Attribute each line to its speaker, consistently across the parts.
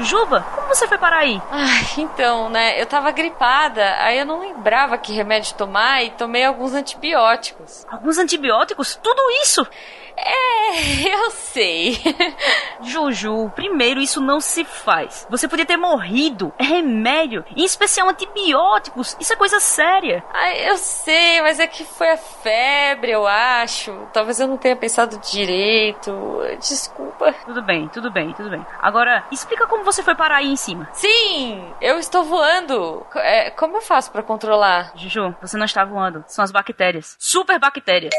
Speaker 1: Juba, como você foi parar aí?
Speaker 2: Ai, então, né? Eu tava gripada, aí eu não lembrava que remédio tomar e tomei alguns antibióticos.
Speaker 1: Alguns antibióticos? Tudo isso?
Speaker 2: É, eu sei.
Speaker 1: Juju, primeiro isso não se faz. Você podia ter morrido. É remédio, em especial antibióticos. Isso é coisa séria.
Speaker 2: Ai, eu sei, mas é que foi a febre, eu acho. Talvez eu não tenha pensado direito. Desculpa.
Speaker 1: Tudo bem, tudo bem, tudo bem. Agora, explica como você foi parar aí em cima.
Speaker 2: Sim, eu estou voando. É, como eu faço para controlar?
Speaker 1: Juju, você não está voando. São as bactérias. Super bactérias.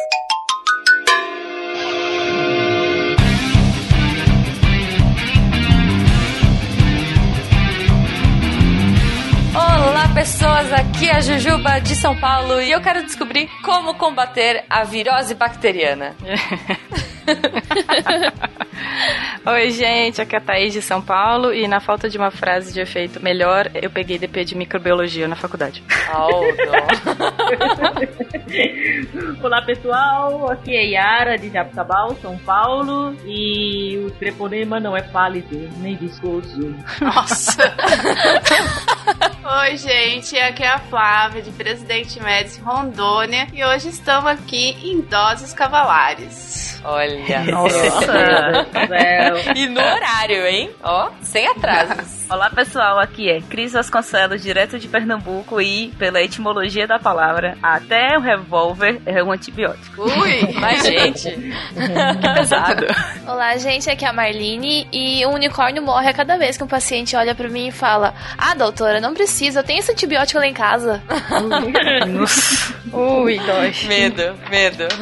Speaker 2: Olá, pessoas! Aqui é a Jujuba de São Paulo e eu quero descobrir como combater a virose bacteriana.
Speaker 3: Oi, gente, aqui é a Thaís de São Paulo e na falta de uma frase de efeito melhor, eu peguei DP de microbiologia na faculdade.
Speaker 2: Oh,
Speaker 4: Olá, pessoal, aqui é Yara de Jabutabal, São Paulo e o treponema não é pálido nem viscoso.
Speaker 5: Nossa! Oi, gente, aqui é a Flávia de Presidente Médici Rondônia e hoje estamos aqui em Doses Cavalares.
Speaker 2: Olha.
Speaker 1: Nossa.
Speaker 2: e no horário, hein? Ó, sem atrasos.
Speaker 1: Olá, pessoal. Aqui é Cris Vasconcelos, direto de Pernambuco e, pela etimologia da palavra, até o revólver é um antibiótico.
Speaker 2: Ui, mas gente. que pesado.
Speaker 6: Olá, gente. Aqui é a Marlene e o unicórnio morre a cada vez que um paciente olha pra mim e fala: Ah, doutora, não precisa, eu tenho esse antibiótico lá em casa.
Speaker 3: Ui, dói.
Speaker 2: Medo, medo.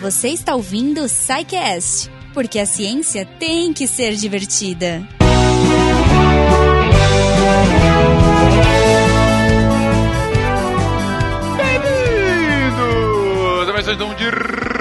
Speaker 7: Você está ouvindo o SciCast, porque a ciência tem que ser divertida.
Speaker 8: Bem-vindos a mais um de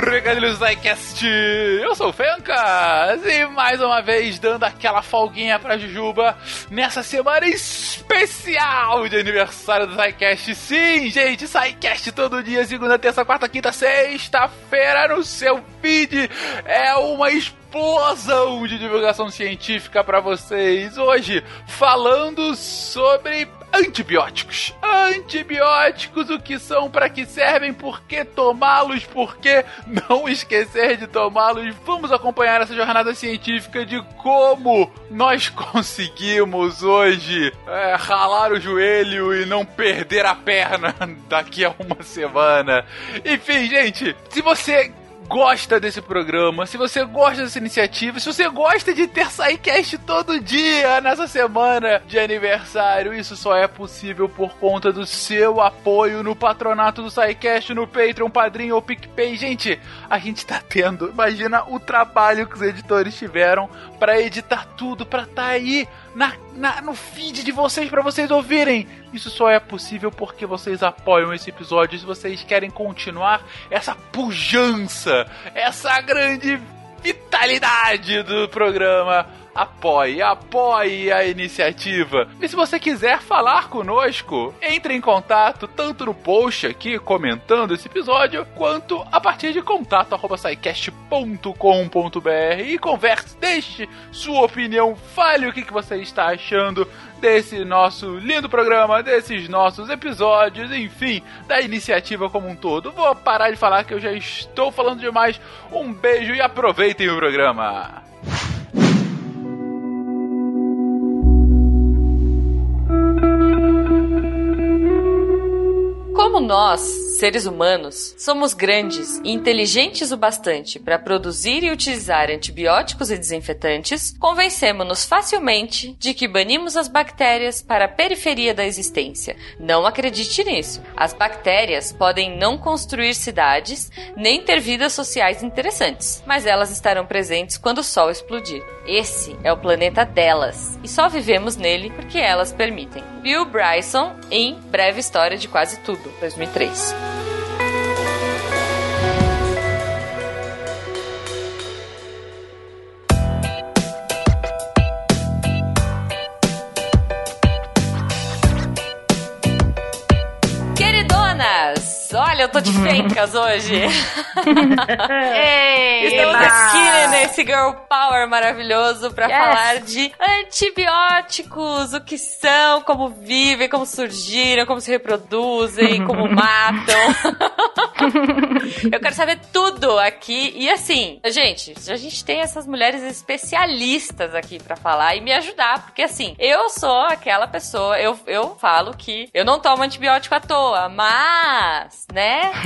Speaker 8: Recadilhos SciCast. Eu sou o Fencas e mais uma vez dando aquela folguinha pra Jujuba nessa semana especial de aniversário do SciCast. Sim, gente, SciCast todo dia, segunda, terça, quarta, quinta, sexta-feira no seu feed. É uma explosão de divulgação científica para vocês hoje, falando sobre antibióticos. Antibióticos, o que são, para que servem, por que tomá-los, por que não esquecer de tomá-los. Vamos acompanhar essa jornada científica de como nós conseguimos hoje é, ralar o joelho e não perder a perna daqui a uma semana. Enfim, gente, se você gosta desse programa, se você gosta dessa iniciativa, se você gosta de ter SciCast todo dia nessa semana de aniversário, isso só é possível por conta do seu apoio no patronato do SciCast, no Patreon, Padrinho ou PicPay. Gente, a gente tá tendo, imagina o trabalho que os editores tiveram para editar tudo, para tá aí na, na, no feed de vocês para vocês ouvirem. Isso só é possível porque vocês apoiam esse episódio. Se vocês querem continuar essa pujança, essa grande vitalidade do programa, apoie, apoie a iniciativa. E se você quiser falar conosco, entre em contato tanto no post aqui comentando esse episódio, quanto a partir de contato@saicast.com.br e converse, deixe sua opinião, fale o que, que você está achando desse nosso lindo programa, desses nossos episódios, enfim, da iniciativa como um todo. Vou parar de falar que eu já estou falando demais. Um beijo e aproveitem o programa.
Speaker 2: Como nós, seres humanos, somos grandes e inteligentes o bastante para produzir e utilizar antibióticos e desinfetantes, convencemos-nos facilmente de que banimos as bactérias para a periferia da existência. Não acredite nisso. As bactérias podem não construir cidades nem ter vidas sociais interessantes, mas elas estarão presentes quando o Sol explodir. Esse é o planeta delas e só vivemos nele porque elas permitem. Bill Bryson em Breve História de Quase Tudo, 2003. Olha, eu tô de fencas hoje.
Speaker 5: Ei,
Speaker 2: Estamos
Speaker 5: Eba!
Speaker 2: aqui nesse Girl Power maravilhoso pra
Speaker 3: Yes.
Speaker 2: falar de antibióticos, o que são, como vivem, como surgiram, como se reproduzem, como matam. Eu quero saber tudo aqui. E assim, gente, a gente tem essas mulheres especialistas aqui pra falar e me ajudar, porque assim, eu sou aquela pessoa, eu, eu falo que eu não tomo antibiótico à toa, mas, né?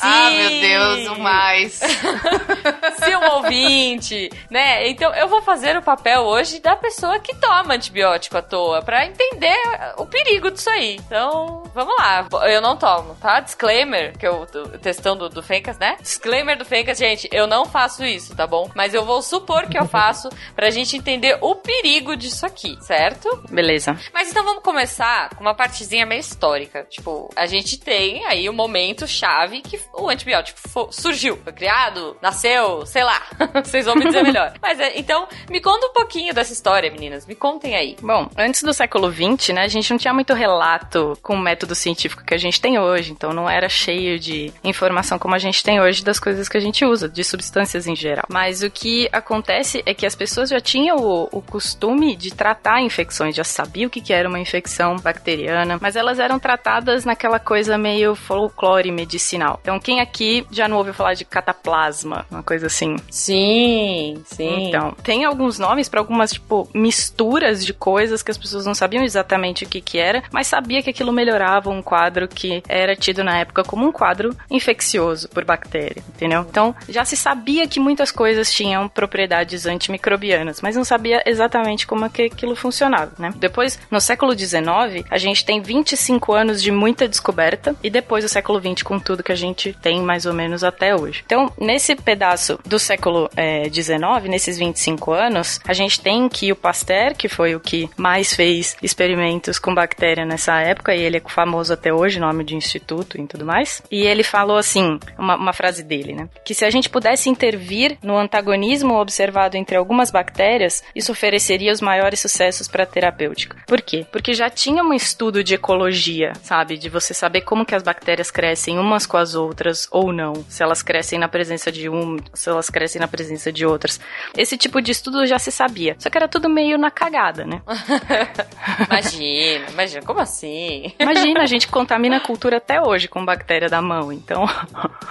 Speaker 5: Ah,
Speaker 2: se-
Speaker 5: meu Deus, o mais.
Speaker 2: se um ouvinte, né? Então eu vou fazer o papel hoje da pessoa que toma antibiótico à toa, pra entender o perigo disso aí. Então, vamos lá. Eu não tomo, tá? Disclaimer, que eu tô testando do Fencas, né? Disclaimer do Fencas, gente, eu não faço isso, tá bom? Mas eu vou supor que eu faço pra gente entender o perigo disso aqui, certo?
Speaker 3: Beleza.
Speaker 2: Mas então vamos começar com uma partezinha meio histórica. Tipo, a gente tem aí o momento chave que o antibiótico surgiu, foi criado, nasceu, sei lá. Vocês vão me dizer melhor. Mas é, então, me conta um pouquinho dessa história, meninas. Me contem aí.
Speaker 3: Bom, antes do século XX, né, a gente não tinha muito relato com o método científico que a gente tem hoje, então não era cheio de informação como a gente tem hoje das coisas que a gente usa, de substâncias em geral. Mas o que acontece é que as pessoas já tinham o, o costume de tratar infecções, já sabiam o que, que era uma infecção bacteriana, mas elas eram tratadas naquela coisa meio folclore medicinal. Então, quem aqui já não ouviu falar de cataplasma, uma coisa assim?
Speaker 2: Sim, sim.
Speaker 3: Então, tem alguns nomes para algumas, tipo, misturas de coisas que as pessoas não sabiam exatamente o que que era, mas sabia que aquilo melhorava um quadro que era tido na época como um quadro infeccioso por bactéria, entendeu? Então, já se sabia que muitas coisas tinham propriedades antimicrobianas, mas não sabia exatamente como é que aquilo funcionava, né? Depois, no século XIX, a gente tem 25 anos de muita descoberta e depois o século XX com tudo que a gente tem mais ou menos até hoje. Então, nesse pedaço do século eh, XIX, nesses 25 anos, a gente tem que o Pasteur, que foi o que mais fez experimentos com bactéria nessa época, e ele é famoso até hoje, nome de instituto e tudo mais, e ele falou assim, uma, uma frase dele, né? Que se a gente pudesse intervir no antagonismo observado entre algumas bactérias, isso ofereceria os maiores sucessos para a terapêutica. Por quê? Porque já tinha um estudo de ecologia, sabe? De você saber como que as bactérias crescem umas com as outras ou não. Se elas crescem na presença de um, se elas crescem na presença de outras. Esse tipo de estudo já se sabia. Só que era tudo meio na cagada, né?
Speaker 2: Imagina, imagina, como assim?
Speaker 3: Imagina, a gente contamina a cultura até hoje com bactéria da mão, então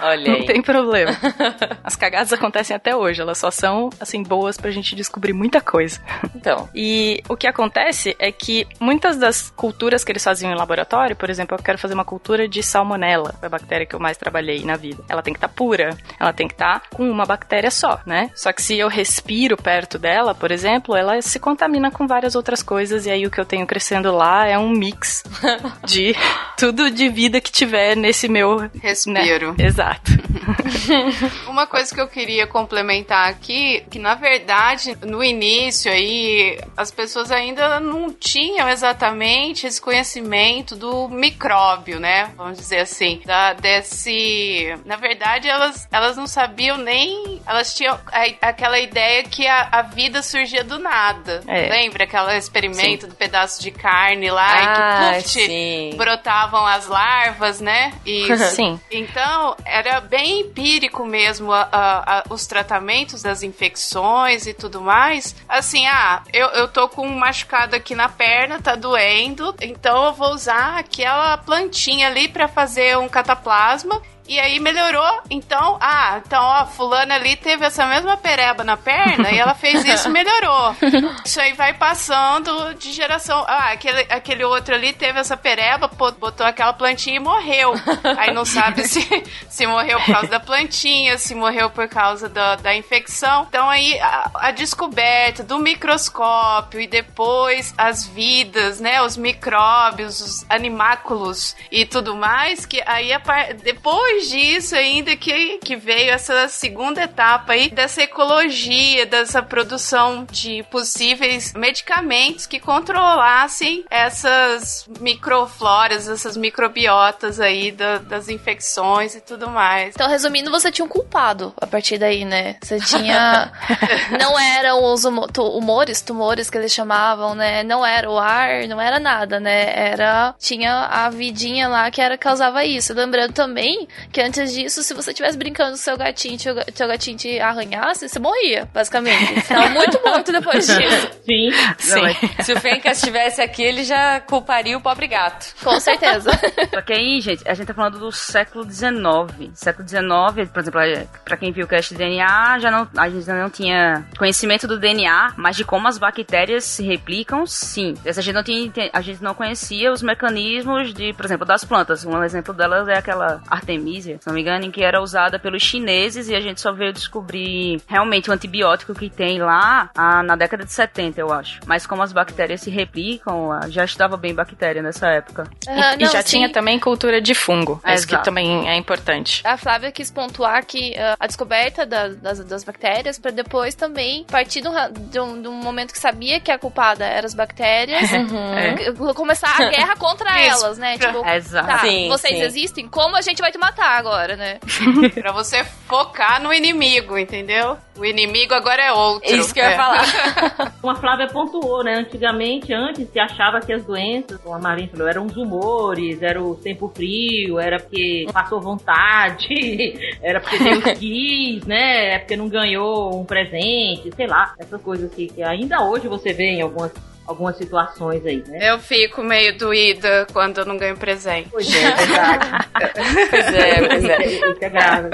Speaker 2: Olha
Speaker 3: não
Speaker 2: aí.
Speaker 3: tem problema. As cagadas acontecem até hoje, elas só são, assim, boas pra gente descobrir muita coisa.
Speaker 2: Então,
Speaker 3: E o que acontece é que muitas das culturas que eles faziam em laboratório, por exemplo, eu quero fazer uma cultura de salmonela, foi a bactéria que eu mais trabalhei na vida. Ela tem que estar pura, ela tem que estar com uma bactéria só, né? Só que se eu respiro perto dela, por exemplo, ela se contamina com várias outras coisas e aí o que eu tenho crescendo lá é um mix de tudo de vida que tiver nesse meu né?
Speaker 5: Respiro.
Speaker 3: Exato.
Speaker 5: Uma coisa que eu queria complementar aqui, que na verdade, no início aí, as pessoas ainda não tinham exatamente esse conhecimento do micróbio, né? Vamos dizer assim, da, desse... Na verdade, elas, elas não sabiam nem... Elas tinham a- aquela ideia que a, a vida surgia do nada.
Speaker 3: É.
Speaker 5: Lembra aquele experimento do pedaço de carne lá
Speaker 2: ah,
Speaker 5: e que, puf,
Speaker 2: sim.
Speaker 5: brotavam as larvas, né? E
Speaker 3: Sim.
Speaker 5: então, era bem empírico mesmo a- os tratamentos das infecções e tudo mais. Assim, ah, eu, eu tô com um machucado aqui na perna, tá doendo, então eu vou usar aquela plantinha ali pra fazer um cataplasma. E aí melhorou. Então, ah, então, ó, fulana ali teve essa mesma pereba na perna e ela fez isso e melhorou. Isso aí vai passando de geração. Ah, aquele, aquele outro ali teve essa pereba, botou aquela plantinha e morreu. Aí não sabe se, se morreu por causa da plantinha, se morreu por causa da, da infecção. Então aí a, a descoberta do microscópio e depois as vidas, né, os micróbios, os animáculos e tudo mais, que aí a depois depois disso ainda que, que veio essa segunda etapa aí dessa ecologia, dessa produção de possíveis medicamentos que controlassem essas microfloras, essas microbiotas aí da- das infecções e tudo mais.
Speaker 6: Então, resumindo, você tinha um culpado a partir daí, né? Você tinha. não eram os humores, tumores que eles chamavam, né? Não era o ar, não era nada, né? Era. Tinha a vidinha lá que era causava isso. Lembrando também que antes disso, se você estivesse brincando com seu gatinho, seu, ga- seu gatinho te arranhasse, você morria, basicamente. Você tava muito morto depois disso.
Speaker 4: Sim.
Speaker 3: Sim.
Speaker 2: Se o Fencas estivesse aqui, ele já culparia o pobre gato.
Speaker 6: Com certeza.
Speaker 1: Só que aí, gente, a gente tá falando do século XIX. Século XIX, por exemplo, é, pra quem viu o cast de DNA, já não, a gente não tinha conhecimento do DNA, mas de como as bactérias se replicam, sim. Essa gente não tinha, a gente não conhecia os mecanismos de, por exemplo, das plantas. Um exemplo delas é aquela Artemisia, se não me engano, em que era usada pelos chineses e a gente só veio descobrir realmente o antibiótico que tem lá ah, na década de 70, eu acho. Mas como as bactérias se replicam, ah, já estudava bem bactéria nessa época.
Speaker 6: Aham,
Speaker 3: e
Speaker 6: não,
Speaker 3: já
Speaker 6: sim.
Speaker 3: tinha também cultura de fungo. Isso que também é importante.
Speaker 6: A Flávia quis pontuar que ah, a descoberta da- das, das bactérias para depois também partir de um, de, um, de um momento que sabia que a culpada eram as bactérias,
Speaker 3: É.
Speaker 6: c- começar a guerra contra elas, né? Tipo,
Speaker 1: Exato.
Speaker 6: tá,
Speaker 2: Sim,
Speaker 6: vocês
Speaker 2: sim.
Speaker 6: existem? Como a gente vai te matar agora, né?
Speaker 5: Pra você focar no inimigo, entendeu? O inimigo agora é outro.
Speaker 2: É isso que eu ia
Speaker 5: É.
Speaker 2: falar.
Speaker 4: Como a Flávia pontuou, né? Antigamente, antes se achava que as doenças, como a Marinha falou, eram os humores, era o tempo frio, era porque passou vontade, era porque Deus quis, né? É porque não ganhou um presente, sei lá, essas coisas que, que ainda hoje você vê em algumas, algumas situações aí, né?
Speaker 5: Eu fico meio doída quando eu não ganho presente.
Speaker 4: Pois é, é verdade.
Speaker 2: Pois é, pois é.
Speaker 4: Isso é grave.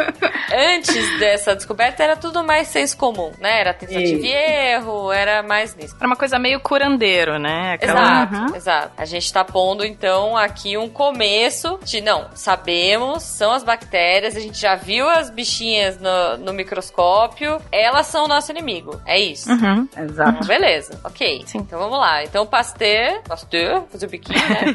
Speaker 2: Antes dessa descoberta era tudo mais senso comum, né? Era tentativa e erro, era mais nisso.
Speaker 3: Era uma coisa meio curandeiro, né? Aquela...
Speaker 2: Exato, exato. A gente tá pondo então aqui um começo de não, sabemos, são as bactérias, a gente já viu as bichinhas no, no microscópio, elas são o nosso inimigo. É isso.
Speaker 3: Uhum.
Speaker 1: Exato.
Speaker 2: Então, beleza, ok.
Speaker 3: Sim.
Speaker 2: Então vamos lá. Então o Pasteur, Pasteur, fazer o biquinho, né?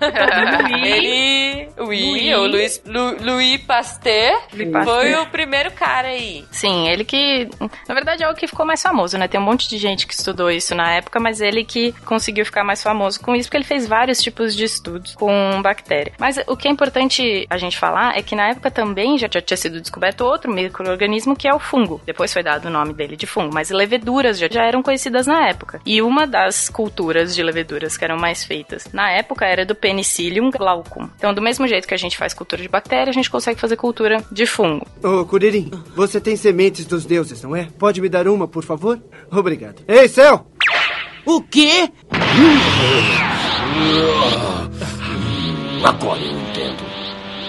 Speaker 2: Ele, oui, o Louis, Lu- Louis Pasteur,
Speaker 3: Pasteur.
Speaker 2: foi o primeiro cara aí.
Speaker 3: Sim, ele que. Na verdade é o que ficou mais famoso, né? Tem um monte de gente que estudou isso na época, mas ele que conseguiu ficar mais famoso com isso, porque ele fez vários tipos de estudos com bactéria. Mas o que é importante a gente falar é que na época também já, já tinha sido descoberto outro microorganismo que é o fungo. Depois foi dado o nome dele de fungo, mas leveduras já, já eram conhecidas na época. E uma das culturas de leveduras que eram mais feitas na época era do Penicillium glaucum. Então, do mesmo jeito que a gente faz cultura de bactéria, a gente consegue fazer cultura de fungo.
Speaker 9: Ô, Curirim, você tem sementes dos deuses, não é? Pode me dar uma, por favor? Obrigado. Ei, céu!
Speaker 10: O quê?
Speaker 11: Agora eu entendo.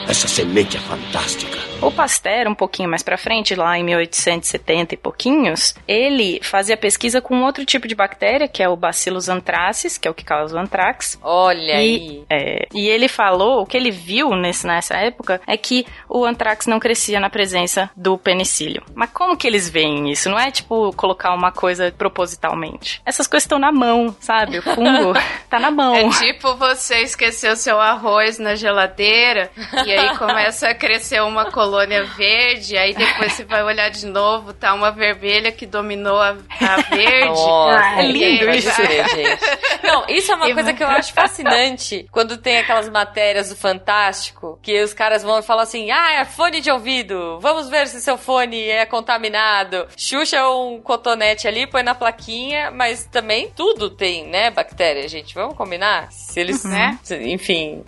Speaker 11: Essa semente é fantástica.
Speaker 3: O Pasteur, um pouquinho mais pra frente, lá em 1870 e pouquinhos, ele fazia pesquisa com outro tipo de bactéria, que é o Bacillus anthracis, que é o que causa o antrax.
Speaker 2: Olha
Speaker 3: E,
Speaker 2: aí.
Speaker 3: é, e ele falou, o que ele viu nesse, nessa época é que o antrax não crescia na presença do penicílio. Mas como que eles veem isso? Não é tipo colocar uma coisa propositalmente. Essas coisas estão na mão, sabe? O fungo tá na mão.
Speaker 5: É tipo você esquecer o seu arroz na geladeira e aí começa a crescer uma colônia verde, aí depois você vai olhar de novo, tá uma vermelha que dominou a, a verde.
Speaker 2: Nossa,
Speaker 3: é lindo isso.
Speaker 2: gente. Não, isso é uma
Speaker 6: E
Speaker 2: coisa que eu acho fascinante quando tem aquelas matérias do Fantástico que os caras vão e falam assim: ah, é fone de ouvido, vamos ver se seu fone é contaminado. Xuxa um cotonete ali, põe na plaquinha, mas também tudo tem, né, bactéria, gente. Vamos combinar? Se eles, né? Enfim.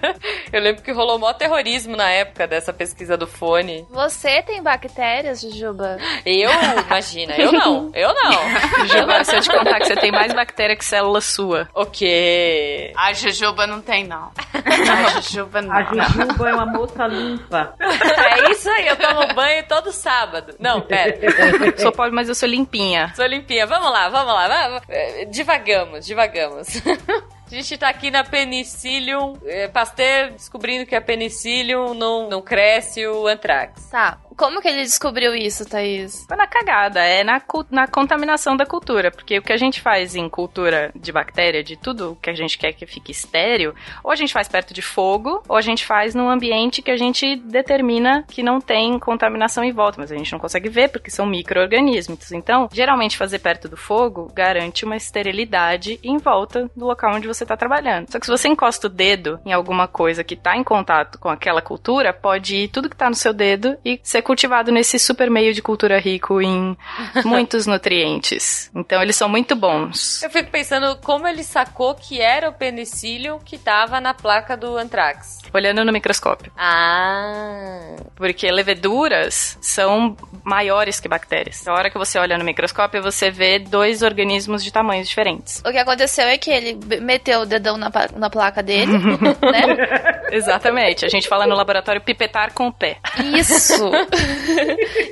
Speaker 2: eu lembro que rolou mó terrorismo na época dessa pesquisa do fone.
Speaker 6: Você tem bactérias, Jujuba?
Speaker 2: Eu, imagina, eu não, eu não.
Speaker 3: Jujuba, se eu te contar que você tem mais bactéria que célula sua.
Speaker 2: Ok.
Speaker 5: A Jujuba não tem, não. A Jujuba não.
Speaker 4: A Jujuba é uma moça limpa.
Speaker 2: É isso aí, eu tomo banho todo sábado. Não, pera.
Speaker 3: Sou pobre, mas eu sou limpinha.
Speaker 2: Sou limpinha. Vamos lá, vamos lá. Vamos. Eh, Divagamos, divagamos. A gente tá aqui na Penicillium, eh, Pasteur descobrindo que a Penicillium não, não cresce o antrax.
Speaker 6: Tá. Como que ele descobriu isso, Thaís?
Speaker 3: Foi na cagada, é na, na contaminação da cultura. Porque o que a gente faz em cultura de bactéria, de tudo que a gente quer que fique estéreo, ou a gente faz perto de fogo, ou a gente faz num ambiente que a gente determina que não tem contaminação em volta, mas a gente não consegue ver porque são micro-organismos. Então, geralmente fazer perto do fogo garante uma esterilidade em volta do local onde você está trabalhando. Só que se você encosta o dedo em alguma coisa que está em contato com aquela cultura, pode ir tudo que está no seu dedo e ser cultivado nesse super meio de cultura rico em muitos nutrientes. Então, eles são muito bons.
Speaker 2: Eu fico pensando como ele sacou que era o penicillium que tava na placa do anthrax.
Speaker 3: Olhando no microscópio.
Speaker 2: Ah.
Speaker 3: Porque leveduras são maiores que bactérias. Na hora que você olha no microscópio, você vê dois organismos de tamanhos diferentes.
Speaker 6: O que aconteceu é que ele meteu o dedão na, na placa dele, né?
Speaker 3: Exatamente. A gente fala no laboratório pipetar com o pé.
Speaker 6: Isso!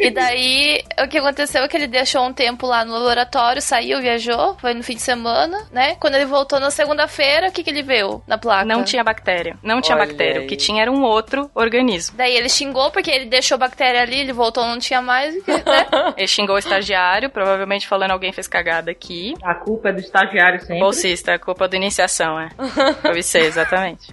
Speaker 6: e daí, o que aconteceu é que ele deixou um tempo lá no laboratório, saiu, viajou, foi no fim de semana, né? Quando ele voltou na segunda-feira, o que, que ele viu na placa?
Speaker 3: Não tinha bactéria. Não tinha
Speaker 2: Olha
Speaker 3: bactéria.
Speaker 2: aí.
Speaker 3: O que tinha era um outro organismo.
Speaker 6: Daí ele xingou porque ele deixou bactéria ali, ele voltou, não tinha mais, né?
Speaker 3: Ele xingou o estagiário, provavelmente falando alguém fez cagada aqui.
Speaker 4: A culpa é do estagiário sempre.
Speaker 3: Bolsista, a culpa da iniciação, é. Deve ser, exatamente.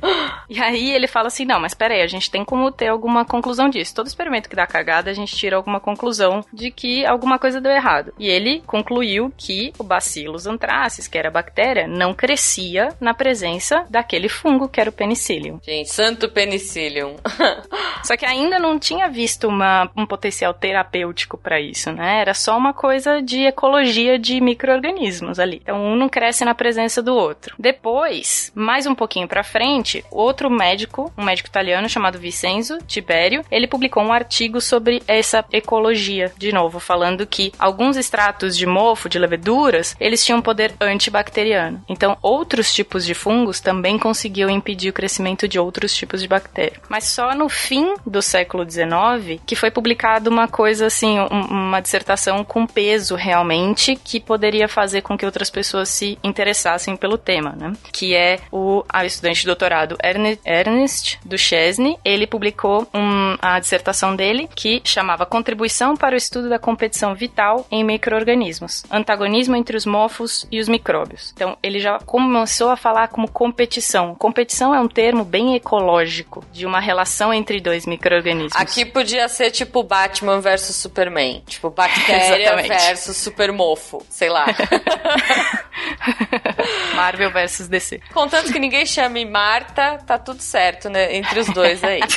Speaker 3: E aí ele fala assim: não, mas peraí, a gente tem como ter alguma conclusão disso. Todo experimento que dá cagada, a gente tira alguma conclusão de que alguma coisa deu errado. E ele concluiu que o Bacillus anthracis, que era a bactéria, não crescia na presença daquele fungo que era o penicillium.
Speaker 2: Gente, santo penicillium.
Speaker 3: Só que ainda não tinha visto uma- um potencial terapêutico para isso, né? Era só uma coisa de ecologia de micro-organismos ali. Então um não cresce na presença do outro. Depois, mais um pouquinho pra frente, outro médico, um médico italiano chamado Vincenzo Tibério, ele publicou um artigo sobre essa ecologia, de novo, falando que alguns extratos de mofo, de leveduras, eles tinham poder antibacteriano. Então, outros tipos de fungos também conseguiam impedir o crescimento de outros tipos de bactéria. Mas só no fim do século XIX que foi publicado uma coisa assim, um- uma dissertação com peso realmente que poderia fazer com que outras pessoas se interessassem pelo tema, né? Que é o estudante de doutorado Erne- Ernest Duchesne. Ele publicou um- a dissertação dele que chamava Contribuição para o estudo da competição vital em micro-organismos, antagonismo entre os mofos e os micróbios. Então, ele já começou a falar como competição. Competição é um termo bem ecológico de uma relação entre dois micro-organismos.
Speaker 2: Aqui podia ser tipo Batman versus Superman. Tipo, bactéria versus supermofo. Sei lá.
Speaker 3: Marvel versus DC.
Speaker 2: Contanto que ninguém chame Marta, tá tudo certo, né? Entre os dois aí.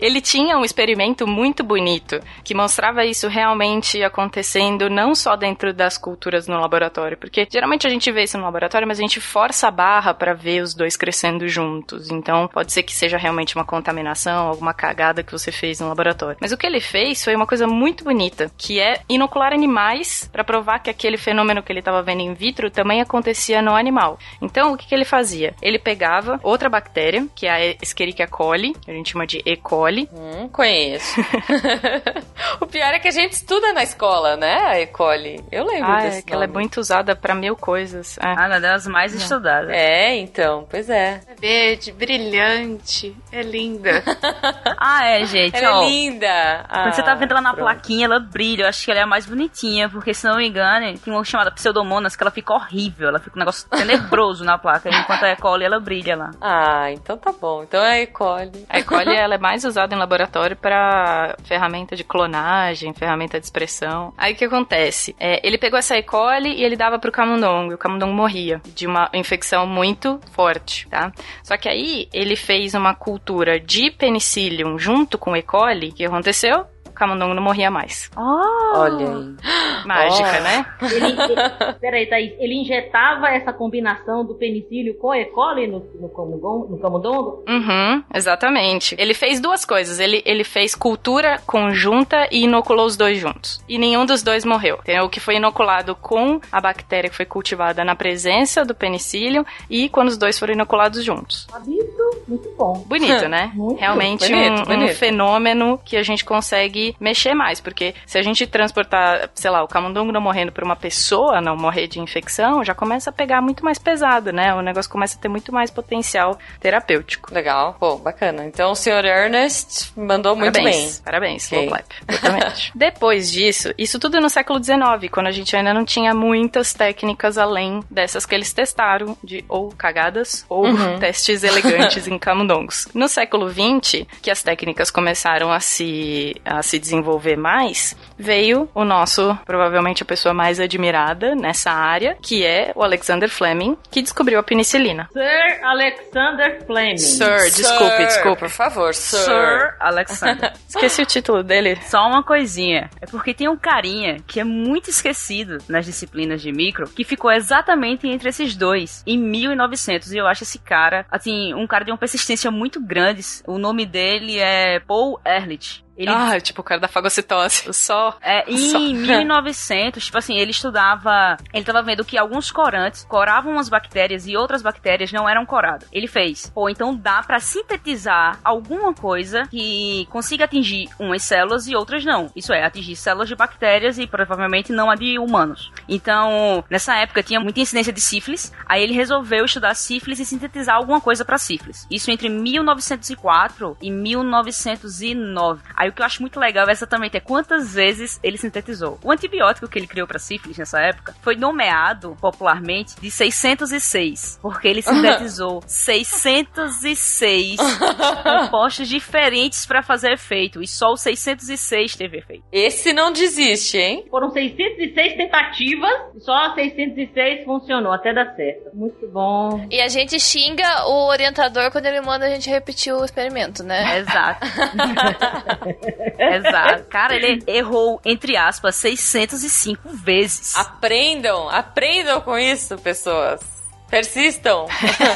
Speaker 3: Ele tinha um experimento muito bonito que mostrava isso realmente acontecendo não só dentro das culturas no laboratório, porque geralmente a gente vê isso no laboratório, mas a gente força a barra para ver os dois crescendo juntos. Então pode ser que seja realmente uma contaminação, alguma cagada que você fez no laboratório. Mas o que ele fez foi uma coisa muito bonita, que é inocular animais para provar que aquele fenômeno que ele estava vendo in vitro também acontecia no animal. Então o que, que ele fazia? Ele pegava outra bactéria, que é a Escherichia coli, a gente chama de E. coli,
Speaker 2: Hum, conheço. o pior é que a gente estuda na escola, né? A E. coli. Eu lembro
Speaker 3: Ah,
Speaker 2: desse
Speaker 3: é que ela é muito usada pra mil coisas. É.
Speaker 1: Ah, uma das mais estudadas.
Speaker 2: É, então, pois é.
Speaker 5: Verde, brilhante, é linda.
Speaker 1: Ah, é, gente.
Speaker 2: Ela
Speaker 1: ó,
Speaker 2: é linda.
Speaker 1: Quando você tá
Speaker 2: Ah,
Speaker 1: vendo ela na
Speaker 2: pronto.
Speaker 1: plaquinha, ela brilha. Eu acho que ela é a mais bonitinha, porque se não me engano, tem uma chamada Pseudomonas que ela fica horrível. Ela fica um negócio tenebroso na placa, enquanto a E. coli ela brilha lá.
Speaker 2: Ah, então tá bom. Então é a E. coli.
Speaker 3: A E. coli ela é mais usada em laboratório pra ferramenta de clonagem, ferramenta de expressão. Aí o que acontece? É, ele pegou essa E. coli e ele dava pro camundongo, e o camundongo morria de uma infecção muito forte, tá? Só que aí ele fez uma cultura de penicillium junto com E. coli. O que aconteceu? Camundongo não morria mais.
Speaker 2: Olha aí.
Speaker 3: Mágica,
Speaker 2: Oh.
Speaker 3: né?
Speaker 4: Ele, ele, peraí, Thaís, ele injetava essa combinação do penicílio com E. coli no, no, camundongo, no camundongo?
Speaker 3: Uhum, exatamente. Ele fez duas coisas. Ele, ele fez cultura conjunta e inoculou os dois juntos. E nenhum dos dois morreu. Tem o que foi inoculado com a bactéria que foi cultivada na presença do penicílio e quando os dois foram inoculados juntos.
Speaker 4: Sabido? Muito bom.
Speaker 3: Bonito, né?
Speaker 4: Muito
Speaker 3: Realmente
Speaker 2: bonito,
Speaker 3: um, um
Speaker 2: bonito.
Speaker 3: fenômeno que a gente consegue mexer mais, porque se a gente transportar, sei lá, o camundongo não morrendo por uma pessoa, não morrer de infecção, já começa a pegar muito mais pesado, né? O negócio começa a ter muito mais potencial terapêutico.
Speaker 2: Legal, pô, bacana. Então o Sr. Ernest mandou muito
Speaker 3: Parabéns,
Speaker 2: bem.
Speaker 3: Parabéns,
Speaker 2: Ok.
Speaker 3: Slow Clap. Exatamente. Depois disso, isso tudo no século XIX, quando a gente ainda não tinha muitas técnicas além dessas que eles testaram, de ou cagadas ou
Speaker 2: Uhum.
Speaker 3: testes elegantes em camundongos. No século XX, que as técnicas começaram a se, a se desenvolver mais, veio o nosso, provavelmente a pessoa mais admirada nessa área, que é o Alexander Fleming, que descobriu a penicilina.
Speaker 4: Sir Alexander Fleming.
Speaker 3: Sir, desculpe,
Speaker 2: Sir,
Speaker 3: desculpe.
Speaker 2: Por favor, Sir.
Speaker 1: Sir Alexander.
Speaker 3: Esqueci o título dele.
Speaker 1: Só uma coisinha. É porque tem um carinha que é muito esquecido nas disciplinas de micro, que ficou exatamente entre esses dois, em 1900. E eu acho esse cara, assim, um cara de uma persistência muito grande. O nome dele é Paul Ehrlich. Ele
Speaker 3: Ah, tipo o cara da fagocitose. Só.
Speaker 1: É,
Speaker 3: Só.
Speaker 1: em 1900, tipo assim, ele estudava. Ele tava vendo que alguns corantes coravam umas bactérias e outras bactérias não eram coradas. Ele fez, pô, então dá pra sintetizar alguma coisa que consiga atingir umas células e outras não. Isso é, atingir células de bactérias e provavelmente não a de humanos. Então, nessa época tinha muita incidência de sífilis, aí ele resolveu estudar sífilis e sintetizar alguma coisa pra sífilis. Isso entre 1904 e 1909. Aí o que eu acho muito legal é exatamente é quantas vezes ele sintetizou. O antibiótico que ele criou pra sífilis nessa época foi nomeado popularmente de 606, porque ele sintetizou 606 compostos diferentes pra fazer efeito e só o 606 teve efeito.
Speaker 2: Esse não desiste, hein?
Speaker 4: Foram 606 tentativas, só 606 funcionou, até dar certo. Muito bom.
Speaker 6: E a gente xinga o orientador quando ele manda a gente repetir o experimento, né?
Speaker 1: Exato. Exato. Cara, ele errou, entre aspas, 605 vezes.
Speaker 2: Aprendam, aprendam com isso, pessoas. Persistam.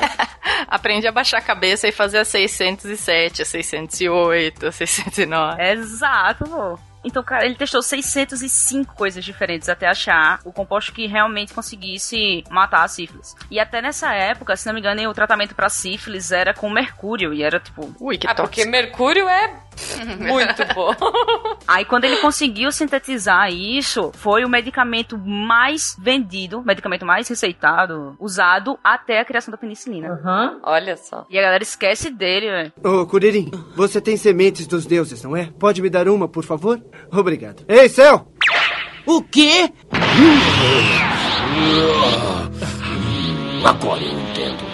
Speaker 3: Aprende a baixar a cabeça e fazer a 607, a 608, a 609.
Speaker 1: Exato, pô. Então, cara, ele testou 605 coisas diferentes até achar o composto que realmente conseguisse matar a sífilis. E até nessa época, se não me engano, o tratamento pra sífilis era com mercúrio e era tipo.
Speaker 3: Ui, que
Speaker 2: Ah, porque mercúrio é muito bom.
Speaker 1: Aí quando ele conseguiu sintetizar isso, foi o medicamento mais vendido, o medicamento mais receitado, usado até a criação da penicilina.
Speaker 4: Aham.
Speaker 2: Olha só.
Speaker 1: E a galera esquece dele, velho.
Speaker 9: Ô, Curirim, você tem sementes dos deuses, não é? Pode me dar uma, por favor? Obrigado. Ei, céu!
Speaker 10: O quê?
Speaker 11: Agora eu entendo.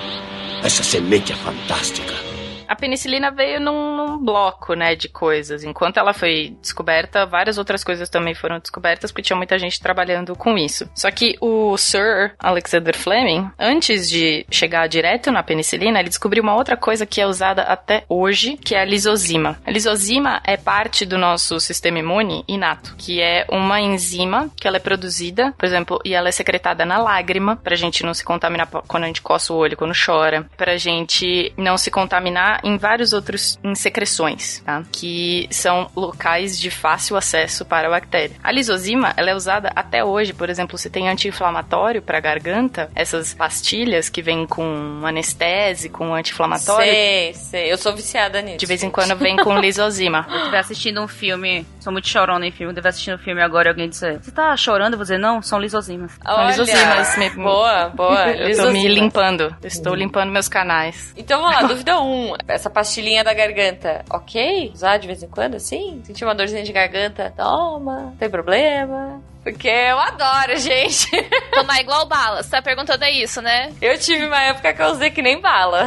Speaker 11: Essa semente é fantástica.
Speaker 3: A penicilina veio num, num bloco, né, de coisas. Enquanto ela foi descoberta, várias outras coisas também foram descobertas, porque tinha muita gente trabalhando com isso. Só que o Sir Alexander Fleming, antes de chegar direto na penicilina, ele descobriu uma outra coisa que é usada até hoje, que é a lisozima. A lisozima é parte do nosso sistema imune inato, que é uma enzima que ela é produzida, por exemplo, e ela é secretada na lágrima, pra gente não se contaminar quando a gente coça o olho, quando chora, pra gente não se contaminar em vários outros em secreções, tá? Que são locais de fácil acesso para a bactéria. A lisozima, ela é usada até hoje, por exemplo, se tem anti-inflamatório para garganta, essas pastilhas que vêm com anestese, com anti-inflamatório,
Speaker 2: Sei, sei. Eu sou viciada nisso.
Speaker 3: de vez em quando vem com lisozima.
Speaker 1: Se eu estiver assistindo um filme, sou muito chorona em filme, eu estiver assistindo um filme agora e alguém disser, você tá chorando? Eu vou dizer, não, são lisozimas.
Speaker 3: São
Speaker 2: Olha,
Speaker 3: lisosimas. Me-
Speaker 2: Boa, boa.
Speaker 3: Eu tô me
Speaker 2: Lisosimas.
Speaker 3: limpando. Eu estou limpando meus canais.
Speaker 2: Então vamos lá, dúvida 1. Essa pastilhinha da garganta, ok? Usar de vez em quando, assim? Sentir uma dorzinha de garganta? Toma, não tem problema. Porque eu adoro, gente.
Speaker 6: Tomar igual bala. Você tá perguntando é isso, né?
Speaker 2: Eu tive uma época que eu usei que nem bala.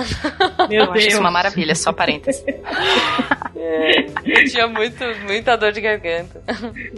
Speaker 4: Meu
Speaker 3: eu acho
Speaker 4: Deus.
Speaker 3: isso uma maravilha, só parênteses.
Speaker 2: Eu tinha muito, muita dor de garganta.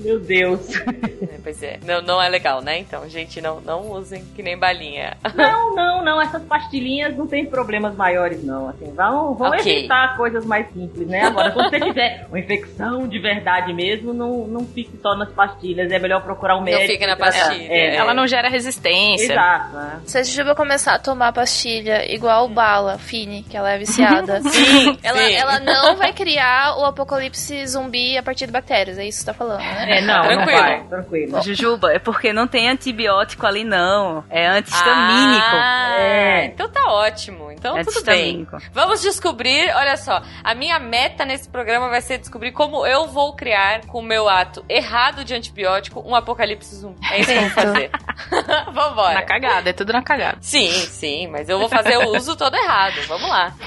Speaker 4: Meu Deus.
Speaker 2: É, pois é. Não, não é legal, né? Então, gente, não, não usem que nem balinha.
Speaker 4: Não, não, não. Essas pastilhinhas não tem problemas maiores, não. Assim, vão, vão
Speaker 2: Ok.
Speaker 4: evitar coisas mais simples, né? Agora, quando você tiver uma infecção de verdade mesmo, não, não fique só nas pastilhas. É melhor procurar procurar o
Speaker 2: Não
Speaker 4: médico.
Speaker 2: fica na pastilha,
Speaker 4: É,
Speaker 3: Ela não gera resistência.
Speaker 4: Exato. né?
Speaker 6: Se a Jujuba começar a tomar pastilha igual bala, Fini, que ela é viciada,
Speaker 2: Sim,
Speaker 6: ela,
Speaker 2: sim.
Speaker 6: ela não vai criar o apocalipse zumbi a partir de bactérias. É isso que você tá falando, né?
Speaker 4: É, não,
Speaker 2: Tranquilo.
Speaker 4: não vai. Tranquilo.
Speaker 1: Jujuba, é porque não tem antibiótico ali, não. É antihistamínico.
Speaker 2: Ah,
Speaker 4: É.
Speaker 2: Então tá ótimo. Então
Speaker 1: é
Speaker 2: tudo bem. Vamos descobrir, olha só, a minha meta nesse programa vai ser descobrir como eu vou criar com o meu ato errado de antibiótico um apocalipse zumbi. É isso que eu vou fazer. Vambora.
Speaker 3: Na cagada, é tudo na cagada.
Speaker 2: Sim, sim, mas eu vou fazer o uso todo errado. Vamos lá.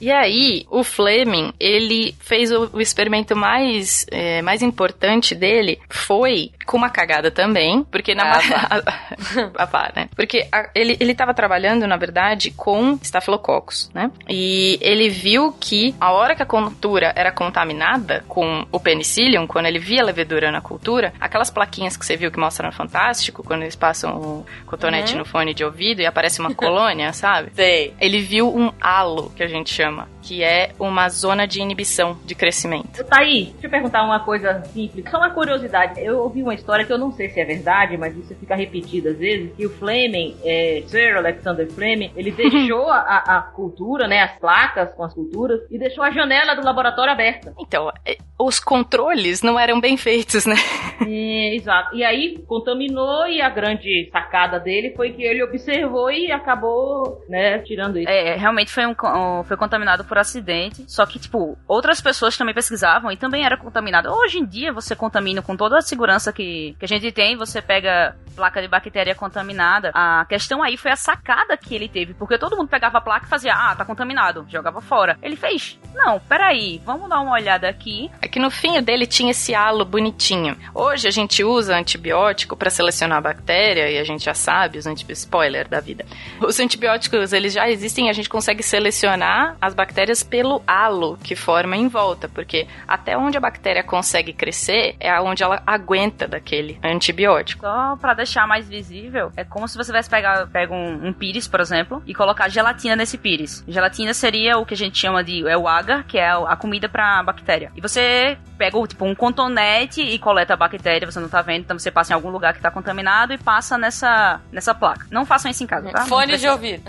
Speaker 3: E aí, o Fleming, ele fez o, o experimento mais, é, mais importante dele foi com uma cagada também, porque na
Speaker 2: Ah,
Speaker 3: Ah, vá, né? Porque a- ele, ele tava trabalhando, na verdade, com estafilococcus, né? E ele viu que a hora que a cultura era contaminada com o penicillium, quando ele via a levedura na cultura, aquelas plaquinhas que você viu que mostram no Fantástico, quando eles passam o cotonete
Speaker 2: Uhum.
Speaker 3: no fone de ouvido e aparece uma colônia, sabe?
Speaker 2: Sei.
Speaker 3: Ele viu um halo, que a gente chama, que é uma zona de inibição de crescimento.
Speaker 4: Tá aí, deixa eu perguntar uma coisa simples, só uma curiosidade. Eu ouvi uma história que eu não sei se é verdade, mas isso fica repetido às vezes, que o Fleming, é, Sir Alexander Fleming, ele deixou a, a- cultura, né, as placas com as culturas, e deixou a janela do laboratório aberta.
Speaker 3: Então, é, os controles não eram bem feitos, né?
Speaker 4: É, exato. E aí contaminou e a grande sacada dele foi que ele observou e acabou, né, tirando isso.
Speaker 1: É, realmente foi, um, foi contaminado por acidente. Só que, tipo, outras pessoas também pesquisavam e também era contaminado. Hoje em dia, você contamina com toda a segurança que, que a gente tem, você pega placa de bactéria contaminada. A questão aí foi a sacada que ele teve, porque todo mundo pegava a placa e fazia, ah, tá contaminado, jogava fora. Ele fez, não, peraí, vamos dar uma olhada aqui.
Speaker 3: É que no fim dele tinha esse halo bonitinho. Hoje a gente usa antibiótico para selecionar a bactéria e a gente já sabe os antibióticos, spoiler da vida. Os antibióticos, eles já existem a gente consegue selecionar as bactérias pelo halo que forma em volta, porque até onde a bactéria consegue crescer é onde ela aguenta daquele antibiótico.
Speaker 1: Só pra deixar mais visível, é como se você tivesse pegar, pega um, um pires, por exemplo, e colocar gelatina nesse pires. Gelatina seria o que a gente chama de é o agar, que é a comida pra bactéria. E você pega tipo um contonete e coleta a bactéria, você não tá vendo, então você passa em algum lugar que tá contaminado e passa nessa nessa placa. Não façam isso em casa, tá?
Speaker 2: Fone de ouvido.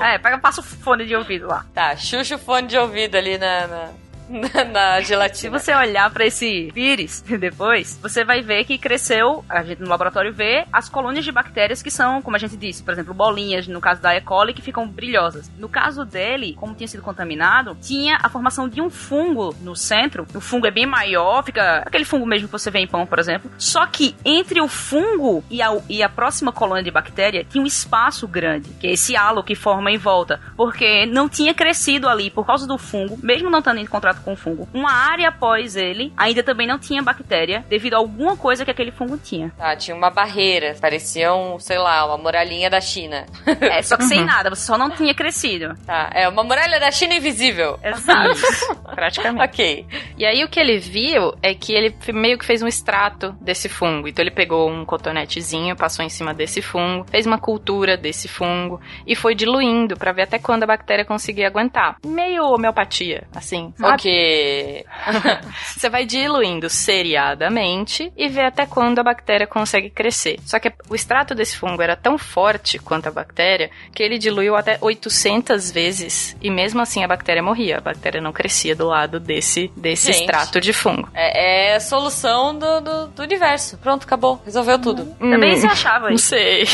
Speaker 1: É, pega, passa o fone de ouvido lá.
Speaker 2: Tá, xuxa o fone de ouvido ali na, na, na, na
Speaker 1: Se
Speaker 2: gelatina.
Speaker 1: você olhar pra esse vírus depois, você vai ver que cresceu, a gente no laboratório vê as colônias de bactérias que são, como a gente disse, por exemplo, bolinhas, no caso da E. coli, que ficam brilhosas. No caso dele, como tinha sido contaminado, tinha a formação de um fungo no centro. O fungo é bem maior, fica aquele fungo mesmo que você vê em pão, por exemplo. Só que entre o fungo e a, e a próxima colônia de bactéria tinha um espaço grande, que é esse halo que forma em volta, porque não tinha crescido ali por causa do fungo, mesmo não estando em contrato com o fungo. Uma área após ele ainda também não tinha bactéria, devido a alguma coisa que aquele fungo tinha.
Speaker 2: Tá, tinha uma barreira. Parecia um, sei lá, uma muralhinha da China.
Speaker 1: É, só que sem nada, você só não tinha crescido.
Speaker 2: Tá, é uma muralha da China invisível.
Speaker 1: Exato.
Speaker 3: Praticamente.
Speaker 2: Ok.
Speaker 3: E aí o que ele viu é que ele meio que fez um extrato desse fungo. Então ele pegou um cotonetezinho, passou em cima desse fungo, fez uma cultura desse fungo e foi diluindo pra ver até quando a bactéria conseguia aguentar. Meio homeopatia, assim. sabe?
Speaker 2: Ok.
Speaker 3: Você vai diluindo seriadamente e vê até quando a bactéria consegue crescer. Só que o extrato desse fungo era tão forte quanto a bactéria que ele diluiu até 800 vezes e mesmo assim a bactéria morria. A bactéria não crescia do lado desse, desse
Speaker 2: Gente.
Speaker 3: extrato de fungo.
Speaker 2: É, é a solução do, do, do universo. Pronto, acabou. Resolveu tudo.
Speaker 1: Também
Speaker 3: Hum,
Speaker 1: se achava
Speaker 3: Não
Speaker 1: isso.
Speaker 3: sei.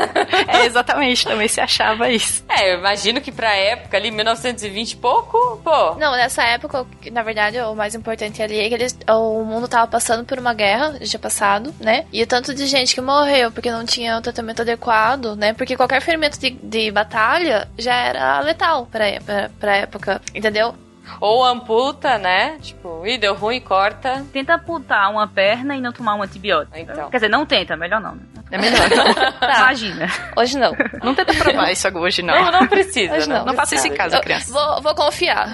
Speaker 3: é, exatamente, também se achava isso.
Speaker 2: É, eu imagino que pra época ali, 1920 e pouco, pô.
Speaker 6: Não, nessa época, na verdade, o mais importante ali é que eles, o mundo tava passando por uma guerra, já tinha passado, né? E o tanto de gente que morreu porque não tinha o tratamento adequado, né? Porque qualquer ferimento de, de batalha já era letal pra, é- pra, pra época, entendeu?
Speaker 2: Ou amputa, né? Tipo, ih, deu ruim, corta.
Speaker 1: Tenta amputar uma perna e não tomar um antibiótico.
Speaker 2: Então.
Speaker 1: Quer dizer, não tenta, melhor não. né?
Speaker 3: É melhor.
Speaker 6: Tá.
Speaker 1: Imagina.
Speaker 6: Hoje não.
Speaker 3: Não tenta provar isso hoje, não.
Speaker 2: Não, não precisa,
Speaker 6: Hoje não.
Speaker 3: Não faça isso em casa, criança.
Speaker 6: Vou, vou confiar.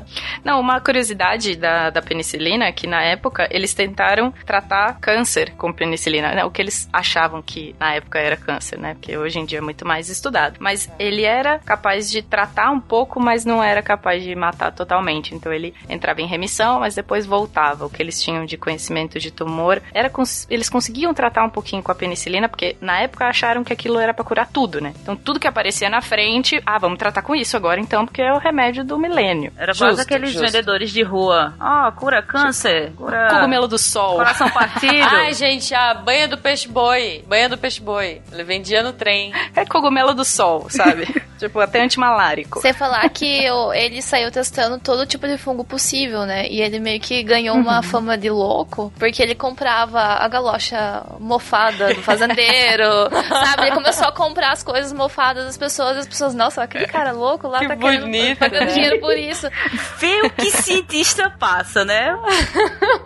Speaker 3: Não, uma curiosidade da, da penicilina é que na época eles tentaram tratar câncer com penicilina, né? O que eles achavam que na época era câncer, né? Porque hoje em dia é muito mais estudado. Mas ele era capaz de tratar um pouco, mas não era capaz de matar totalmente. Então ele entrava em remissão, mas depois voltava. O que eles tinham de conhecimento de tumor era cons- eles conseguiam tratar um pouquinho com a penicilina, porque na época acharam que aquilo era pra curar tudo, né? Então tudo que aparecia na frente, ah, vamos tratar com isso agora então, porque é o remédio do milênio.
Speaker 1: Era quase
Speaker 3: Justo,
Speaker 1: aqueles
Speaker 3: justo.
Speaker 1: vendedores de rua. Ó, cura câncer, cura
Speaker 3: Cogumelo do sol.
Speaker 1: coração partido.
Speaker 2: Ai, gente, a banha do peixe-boi. Banha do peixe-boi. Ele vendia no trem.
Speaker 3: É cogumelo do sol, sabe? tipo, até antimalárico.
Speaker 6: Sem falar que ele saiu testando todo tipo de fungo possível, né? E ele meio que ganhou uma fama de louco, porque ele comprava a galocha mofada do fazendeiro, sabe? Ele começou a comprar as coisas mofadas das pessoas, e as pessoas, nossa, aquele cara louco lá
Speaker 2: Que
Speaker 6: tá querendo,
Speaker 2: bonito,
Speaker 6: pagando
Speaker 2: né?
Speaker 6: dinheiro por isso.
Speaker 1: Vê o que cientista passa, né?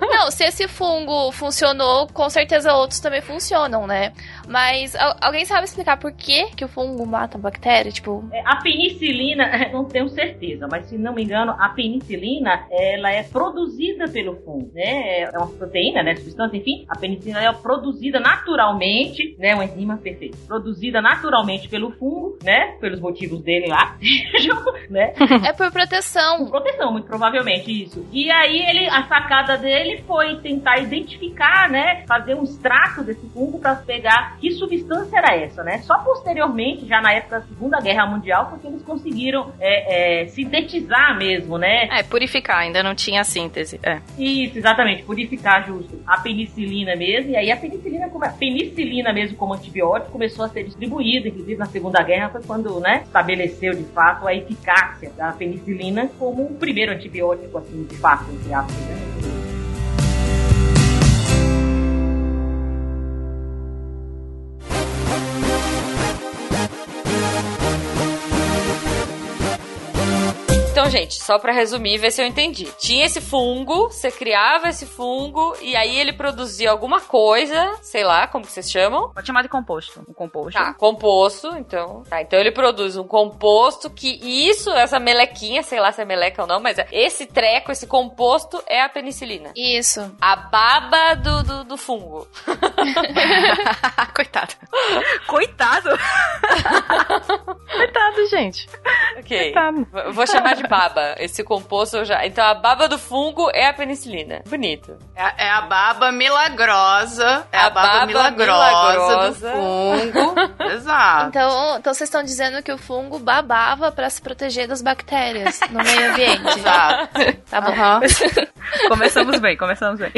Speaker 6: Não, se esse fungo funcionou, com certeza outros também funcionam, né? Mas al- alguém sabe explicar por que, que o fungo mata a bactéria? Tipo,
Speaker 4: É, A penicilina, não tenho certeza, mas se não me engano, a penicilina, ela é produzida pelo fungo, né? É uma proteína, né? Substância, enfim. A penicilina é produzida naturalmente, né? Uma enzima perfeita. Produzida naturalmente pelo fungo, né? Pelos motivos dele lá, né?
Speaker 6: é por proteção.
Speaker 4: Com proteção, muito provavelmente, isso. E aí ele, a sacada dele foi tentar identificar, né? Fazer um extrato desse fungo para pegar que substância era essa, né? Só posteriormente, já na época da Segunda Guerra Mundial, porque eles conseguiram é, é, sintetizar mesmo, né?
Speaker 3: É, purificar, ainda não tinha síntese. É.
Speaker 4: Isso, exatamente, purificar justo a penicilina mesmo, e aí a penicilina, como, a penicilina mesmo como antibiótico começou a ser distribuída, inclusive na Segunda Guerra foi quando, né, estabeleceu de fato a eficácia da penicilina como o primeiro antibiótico, assim, de fato, entre aspas, né?
Speaker 2: Então, gente, só pra resumir e ver se eu entendi. Tinha esse fungo, você criava esse fungo e aí ele produzia alguma coisa, sei lá, como que vocês chamam?
Speaker 1: Pode chamar de composto. Um composto.
Speaker 2: Tá, composto, então. Tá, então ele produz um composto que isso, essa melequinha, sei lá se é meleca ou não, mas é- esse treco, esse composto é a penicilina.
Speaker 6: Isso.
Speaker 2: A baba do, do, do fungo.
Speaker 3: Coitado.
Speaker 1: Coitado.
Speaker 3: Coitado, gente.
Speaker 2: Ok.
Speaker 3: Coitado.
Speaker 2: Vou chamar de baba. Esse composto já. Então a baba do fungo é a penicilina. Bonito.
Speaker 5: É, é a baba milagrosa. É a,
Speaker 2: A
Speaker 5: baba,
Speaker 2: baba
Speaker 5: milagrosa,
Speaker 2: milagrosa.
Speaker 5: do fungo. Exato.
Speaker 6: Então, então vocês estão dizendo que o fungo babava pra se proteger das bactérias no meio ambiente.
Speaker 5: Exato.
Speaker 6: Tá bom.
Speaker 5: Aham.
Speaker 1: Começamos bem, começamos bem.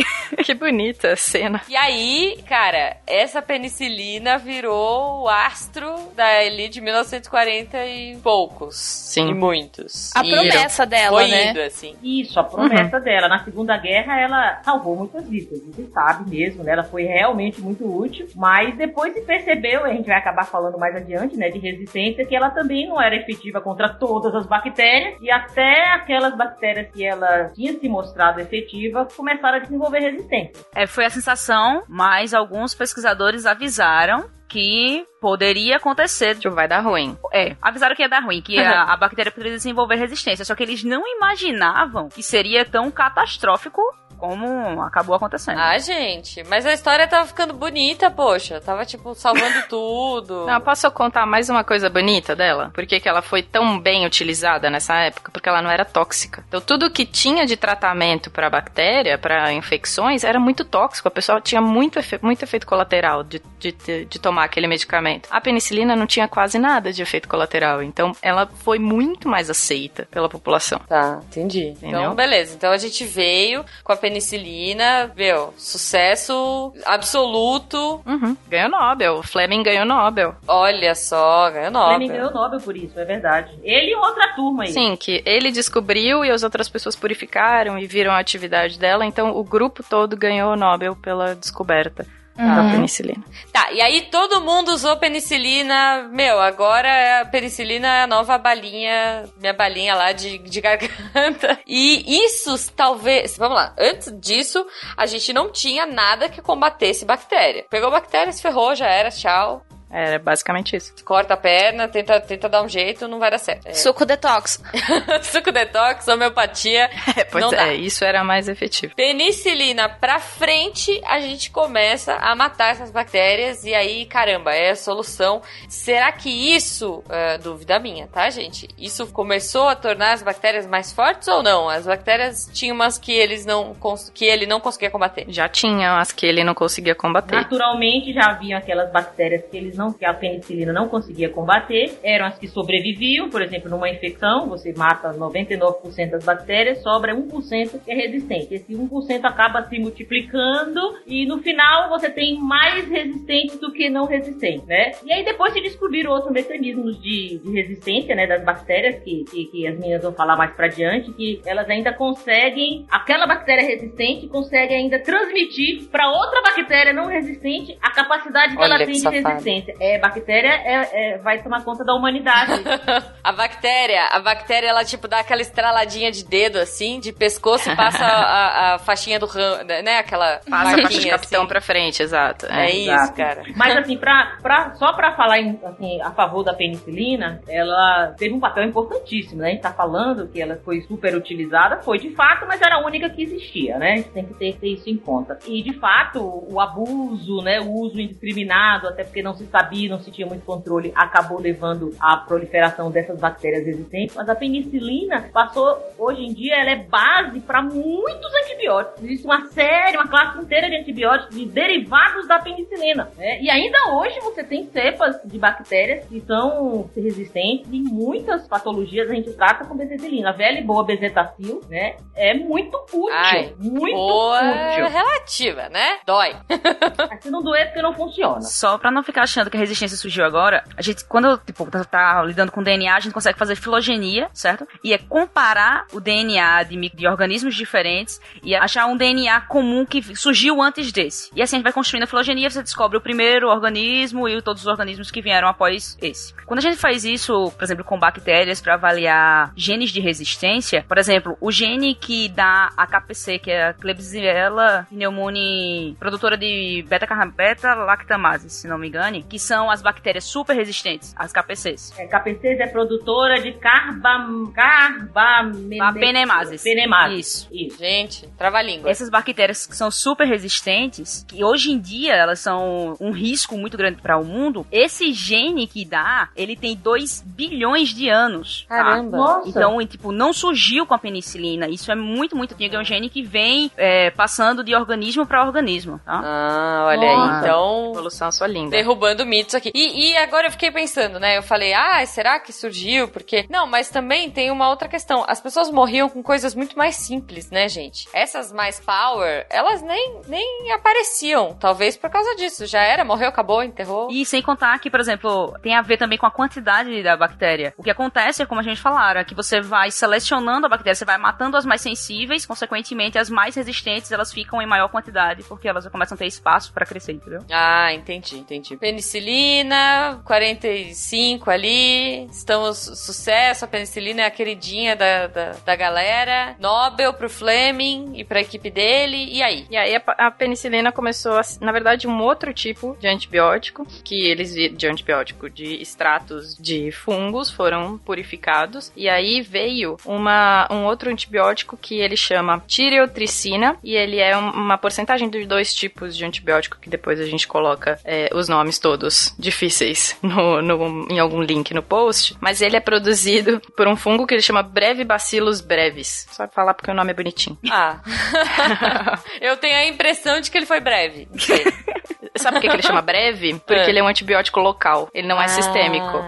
Speaker 3: Que bonita a cena.
Speaker 2: E aí, cara, essa penicilina virou o astro da elite de 1940 e poucos.
Speaker 3: Sim.
Speaker 2: E muitos.
Speaker 6: A
Speaker 2: E
Speaker 6: promessa dela,
Speaker 2: foi
Speaker 6: né?
Speaker 2: indo, assim.
Speaker 4: Isso, a promessa dela. Na Segunda Guerra, ela salvou muitas vidas, a gente sabe mesmo, né? Ela foi realmente muito útil, mas depois se percebeu, e a gente vai acabar falando mais adiante, né, de resistência, que ela também não era efetiva contra todas as bactérias, e até aquelas bactérias que ela tinha se mostrado efetiva começaram a desenvolver resistência.
Speaker 1: É, foi a sensação, mas alguns pesquisadores avisaram que poderia acontecer.
Speaker 3: Tipo, vai dar ruim.
Speaker 1: É, avisaram que ia dar ruim, que a, a bactéria poderia desenvolver resistência. Só que eles não imaginavam que seria tão catastrófico como acabou acontecendo.
Speaker 2: Ah, gente, mas a história tava ficando bonita, poxa. Tava, tipo, salvando tudo.
Speaker 3: Não, posso contar mais uma coisa bonita dela? Por que, que ela foi tão bem utilizada nessa época? Porque ela não era tóxica. Então, tudo que tinha de tratamento para bactéria, para infecções, era muito tóxico. A pessoa tinha muito, efe muito efeito colateral de, de, de, tomar aquele medicamento. A penicilina não tinha quase nada de efeito colateral. Então, ela foi muito mais aceita pela população.
Speaker 2: Tá, entendi.
Speaker 3: Entendeu?
Speaker 2: Então, beleza. Então a gente veio com a penicilina, meu, sucesso absoluto.
Speaker 3: Uhum. Ganhou Nobel. Fleming ganhou Nobel.
Speaker 2: Olha só, ganhou Nobel.
Speaker 4: Fleming ganhou Nobel por isso, é verdade. Ele e outra turma aí.
Speaker 3: Sim, que ele descobriu e as outras pessoas purificaram e viram a atividade dela. Então, o grupo todo ganhou o Nobel pela descoberta da
Speaker 6: Uhum.
Speaker 3: penicilina.
Speaker 2: Tá, e aí todo mundo usou penicilina. Meu, agora a penicilina é a nova balinha, minha balinha lá de, de garganta. E isso talvez. Vamos lá, antes disso, a gente não tinha nada que combatesse bactéria. Pegou bactéria, se ferrou, já era, tchau.
Speaker 3: Era basicamente isso.
Speaker 2: Corta a perna, tenta, tenta dar um jeito, não vai dar certo. É.
Speaker 6: Suco detox.
Speaker 2: Suco detox, homeopatia.
Speaker 3: É, pois
Speaker 2: não
Speaker 3: é,
Speaker 2: dá.
Speaker 3: isso era mais efetivo.
Speaker 2: Penicilina pra frente, a gente começa a matar essas bactérias e aí, caramba, é a solução. Será que isso, é, dúvida minha, tá, gente? Isso começou a tornar as bactérias mais fortes ou não? As bactérias tinham umas que eles não cons- que ele não conseguia combater.
Speaker 3: Já tinha as que ele não conseguia combater.
Speaker 4: Naturalmente já haviam aquelas bactérias que eles não, que a penicilina não conseguia combater, eram as que sobreviviam, por exemplo, numa infecção, você mata 99% das bactérias, sobra 1% que é resistente. Esse 1% acaba se multiplicando e no final você tem mais resistentes do que não resistentes, né? E aí depois se descobriram outros mecanismos de, de resistência, né, das bactérias que, que, que as meninas vão falar mais pra diante, que elas ainda conseguem, aquela bactéria resistente consegue ainda transmitir para outra bactéria não resistente a capacidade que
Speaker 2: Olha
Speaker 4: ela tem de
Speaker 2: safado.
Speaker 4: Resistência. É, bactéria é, é- vai tomar conta da humanidade.
Speaker 2: A bactéria, a bactéria, ela tipo dá aquela estraladinha de dedo assim, de pescoço e passa a, a faixinha do ram, né? Aquela
Speaker 3: Passa a faixa de capitão
Speaker 2: assim.
Speaker 3: pra frente, exato.
Speaker 2: É, isso,
Speaker 4: exato.
Speaker 2: cara.
Speaker 4: Mas assim, pra, pra, só pra falar em, assim, a favor da penicilina, ela teve um papel importantíssimo, né? A gente tá falando que ela foi super utilizada, foi de fato, mas era a única que existia, né? A gente tem que ter, ter isso em conta. E de fato, o abuso, né? O uso indiscriminado, até porque não se sabia, não se tinha muito controle, acabou levando à proliferação dessas bactérias resistentes. Mas a penicilina passou, hoje em dia, ela é base para muitos antibióticos. Existe uma série, uma classe inteira de antibióticos de derivados da penicilina. né? E ainda hoje você tem cepas de bactérias que são resistentes e muitas patologias a gente trata com penicilina. A velha e boa bezetacil, né? É muito útil.
Speaker 2: Ai,
Speaker 4: muito
Speaker 2: Boa
Speaker 4: útil.
Speaker 2: relativa, né? Dói.
Speaker 4: Mas se não doer, é porque não funciona.
Speaker 1: Só pra não ficar achando que a resistência surgiu agora, a gente, quando tipo, tá, tá lidando com DNA, a gente consegue fazer filogenia, certo? E é comparar o DNA de, de organismos diferentes e achar um DNA comum que surgiu antes desse. E assim a gente vai construindo a filogenia, você descobre o primeiro organismo e todos os organismos que vieram após esse. Quando a gente faz isso, por exemplo, com bactérias para avaliar genes de resistência, por exemplo, o gene que dá a KPC, que é a Klebsiella pneumoniae, produtora de beta, beta lactamase, se não me engane, que são as bactérias super resistentes, as KPCs.
Speaker 4: É, KPCs é produtora de carbam, carbamene-
Speaker 1: A penemases.
Speaker 4: Penemases.
Speaker 1: Isso.
Speaker 4: Isso.
Speaker 2: Gente, trava-língua.
Speaker 1: Essas bactérias que são super resistentes, que hoje em dia elas são um risco muito grande para o mundo, esse gene que dá, ele tem 2 bilhões de anos. tá?
Speaker 2: Caramba.
Speaker 4: Nossa.
Speaker 1: Então, tipo, não surgiu com a penicilina. Isso é muito, muito antigo. É um gene que vem é, passando de organismo para organismo, tá?
Speaker 2: Ah, olha
Speaker 4: Nossa.
Speaker 2: aí. Então,
Speaker 3: Evolução sua língua.
Speaker 2: derrubando mitos aqui. E, e agora eu fiquei pensando, né? Eu falei, ah, será que surgiu? Porque. Não, mas também tem uma outra questão. As pessoas morriam com coisas muito mais simples, né, gente? Essas mais power, elas nem, nem apareciam. Talvez por causa disso. Já era, morreu, acabou, enterrou.
Speaker 1: E sem contar que, por exemplo, tem a ver também com a quantidade da bactéria. O que acontece é, como a gente falaram, é que você vai selecionando a bactéria, você vai matando as mais sensíveis, consequentemente, as mais resistentes elas ficam em maior quantidade, porque elas começam a ter espaço pra crescer, entendeu?
Speaker 2: Ah, entendi, entendi. Penicilina, 45 ali. Estamos sucesso. A penicilina é a queridinha da, da, da galera. Nobel pro Fleming e pra equipe dele. E aí?
Speaker 3: E aí a, a penicilina começou, a, na verdade, um outro tipo de antibiótico, que eles de antibiótico de extratos de fungos foram purificados. E aí veio uma, um outro antibiótico que ele chama tireotricina, e ele é um- uma porcentagem de dois tipos de antibiótico que depois a gente coloca é, os nomes todos difíceis no, no- em algum link no post. Mas ele é produzido por um fungo que ele chama Brevibacillus brevis. Só falar porque o nome é bonitinho.
Speaker 2: Ah. Eu tenho a impressão de que ele foi breve.
Speaker 3: Sabe por que, ele chama breve? Porque
Speaker 2: É.
Speaker 3: ele é um antibiótico local. Ele não é sistêmico.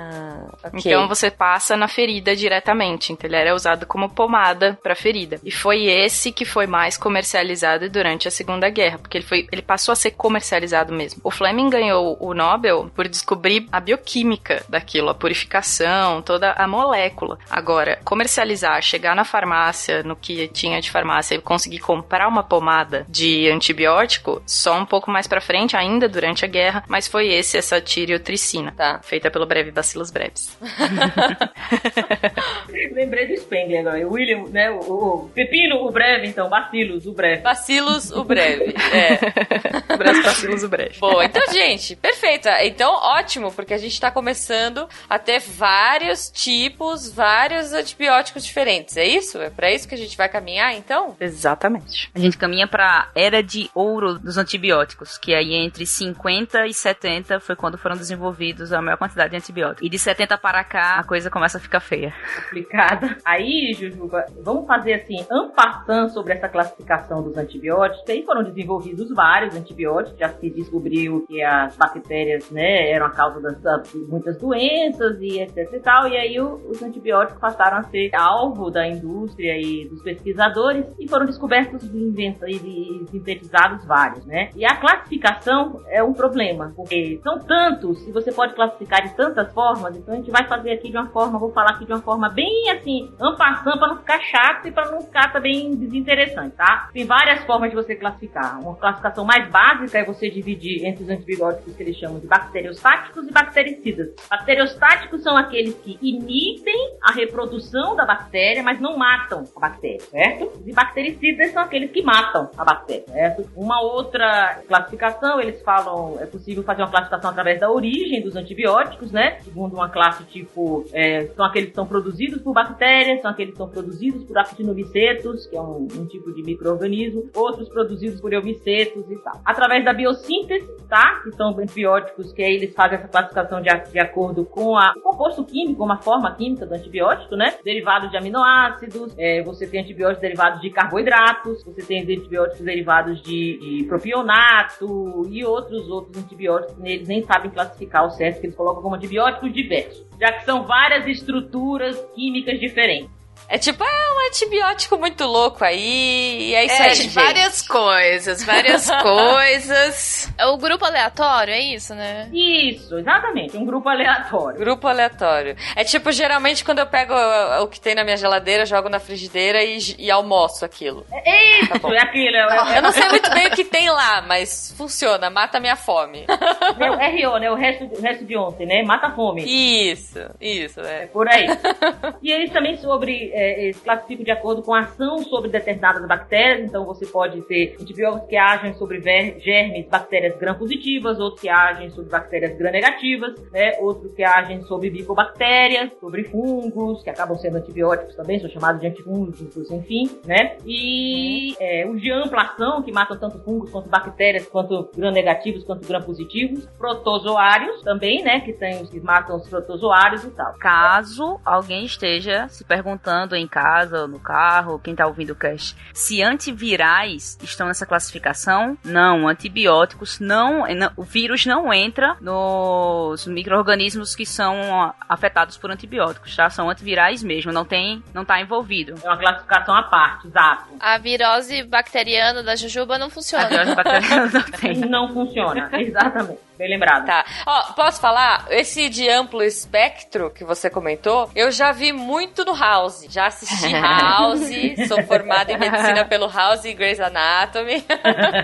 Speaker 2: Ah. Ok.
Speaker 3: Então você passa na ferida diretamente. Então ele era usado como pomada para ferida. E foi esse que foi mais comercializado durante a Segunda Guerra, porque ele foi, ele passou a ser comercializado mesmo. O Fleming ganhou o Nobel por descobrir a bioquímica daquilo, a purificação, toda a molécula. Agora, comercializar, chegar na farmácia, no que tinha de farmácia e conseguir comprar uma pomada de antibiótico, só um pouco mais pra frente, ainda durante a guerra, mas foi esse essa tiriotricina,
Speaker 2: Tá.
Speaker 3: feita pelo breve Bacillus brevis.
Speaker 4: Lembrei do Spengler agora. O William, né? O, o Pepino, o breve, então. Bacilos, o breve.
Speaker 2: Bacilos, o breve. É.
Speaker 3: Breve Bacillus brevis.
Speaker 2: Boa, então, gente, perfeito. Então, ótimo, porque a gente tá começando a ter vários tipos, vários antibióticos diferentes. É isso? É pra isso que a gente vai caminhar, então?
Speaker 3: Exatamente.
Speaker 1: A gente caminha pra era de ouro dos antibióticos, que aí entre 50 e 70 foi quando foram desenvolvidos a maior quantidade de antibióticos. E de 70 para cá, a coisa começa a ficar feia.
Speaker 4: complicada. Aí, Jujuba, vamos fazer assim, ampassando sobre essa classificação dos antibióticos. Aí foram desenvolvidos vários antibióticos, já se descobriu que as bactérias, né, eram a causa das, das- muitas doenças e etc e tal. E aí o- os antibióticos passaram a ser alvo da indústria e dos pesquisadores e foram descobertos e sintetizados vários, né? E a classificação é um problema, porque são tantos e você pode classificar de tantas formas, então a gente vai fazer aqui de uma forma, vou falar aqui de uma forma bem assim, ampassando para não ficar chato e para não ficar também desinteressante, tá? Tem várias formas de você classificar. Uma classificação mais básica é você dividir entre os antibióticos que eles chamam de bacteriostáticos e bactericidas. Bacteriostáticos são aqueles que inibem a reprodução da bactéria, mas não matam a bactéria, certo? E bactericidas são aqueles que matam a bactéria, certo? Uma outra classificação, eles falam, é possível fazer uma classificação através da origem dos antibióticos, né? Segundo uma classe tipo, é, são aqueles que são produzidos por bactérias, são aqueles que são produzidos por actinomicetos, que é um, um tipo de microorganismo, outros produzidos por eumicetos e tal. Através da biossíntese, tá? Que são antibióticos que aí eles fazem essa classificação de, de acordo com a- o composto químico, uma forma química do antibiótico, né? Derivados de aminoácidos, é, você tem antibióticos derivados de carboidratos, você tem antibióticos derivados de, de propionato e outros outros antibióticos eles nem sabem classificar o certo, que eles colocam como antibióticos diversos, já que são várias estruturas químicas diferentes.
Speaker 2: É tipo, é um antibiótico muito louco aí, e é isso
Speaker 5: É,
Speaker 2: aí,
Speaker 5: de
Speaker 2: gente.
Speaker 5: várias coisas, várias coisas.
Speaker 6: É o grupo aleatório, é isso, né?
Speaker 4: Isso, exatamente, um grupo aleatório.
Speaker 2: Grupo aleatório. É tipo, geralmente, quando eu pego uh, o que tem na minha geladeira, jogo na frigideira e, e almoço aquilo.
Speaker 4: É isso,
Speaker 2: Tá
Speaker 4: é aquilo. É, é,
Speaker 2: Eu não sei muito bem o que tem lá, mas funciona, mata a minha fome.
Speaker 4: é o RO, né? O resto, o resto de ontem, né? Mata a fome.
Speaker 2: Isso, isso,
Speaker 4: É
Speaker 2: é.
Speaker 4: por aí. e eles também sobre, é, eles classificam de acordo com a ação sobre determinadas bactérias. Então você pode ter antibióticos que agem sobre germes, bactérias gram-positivas, outros que agem sobre bactérias gram-negativas, né? Outros que agem sobre bifobactérias, sobre fungos, que acabam sendo antibióticos também, são chamados de antifúngicos, enfim, né? E é, os de ampla ação, que matam tanto fungos quanto bactérias, quanto gram-negativos, quanto gram-positivos. Protozoários também, né? Que tem que matam os protozoários e tal.
Speaker 1: Caso alguém esteja se perguntando em casa ou no carro, quem tá ouvindo o cast, se antivirais estão nessa classificação, não. Antibióticos não. não- o vírus não entra nos micro-organismos que são afetados por antibióticos, tá? São antivirais mesmo, não tem, não tá envolvido.
Speaker 4: É uma classificação à parte, exato.
Speaker 6: A virose bacteriana da jujuba não funciona.
Speaker 1: As bactérias não tem.
Speaker 4: Não funciona, exatamente. Bem lembrado.
Speaker 2: Tá. Ó, posso falar? Esse de amplo espectro que você comentou, eu já vi muito no House. Já assisti House, sou formada em medicina pelo House e Grey's Anatomy.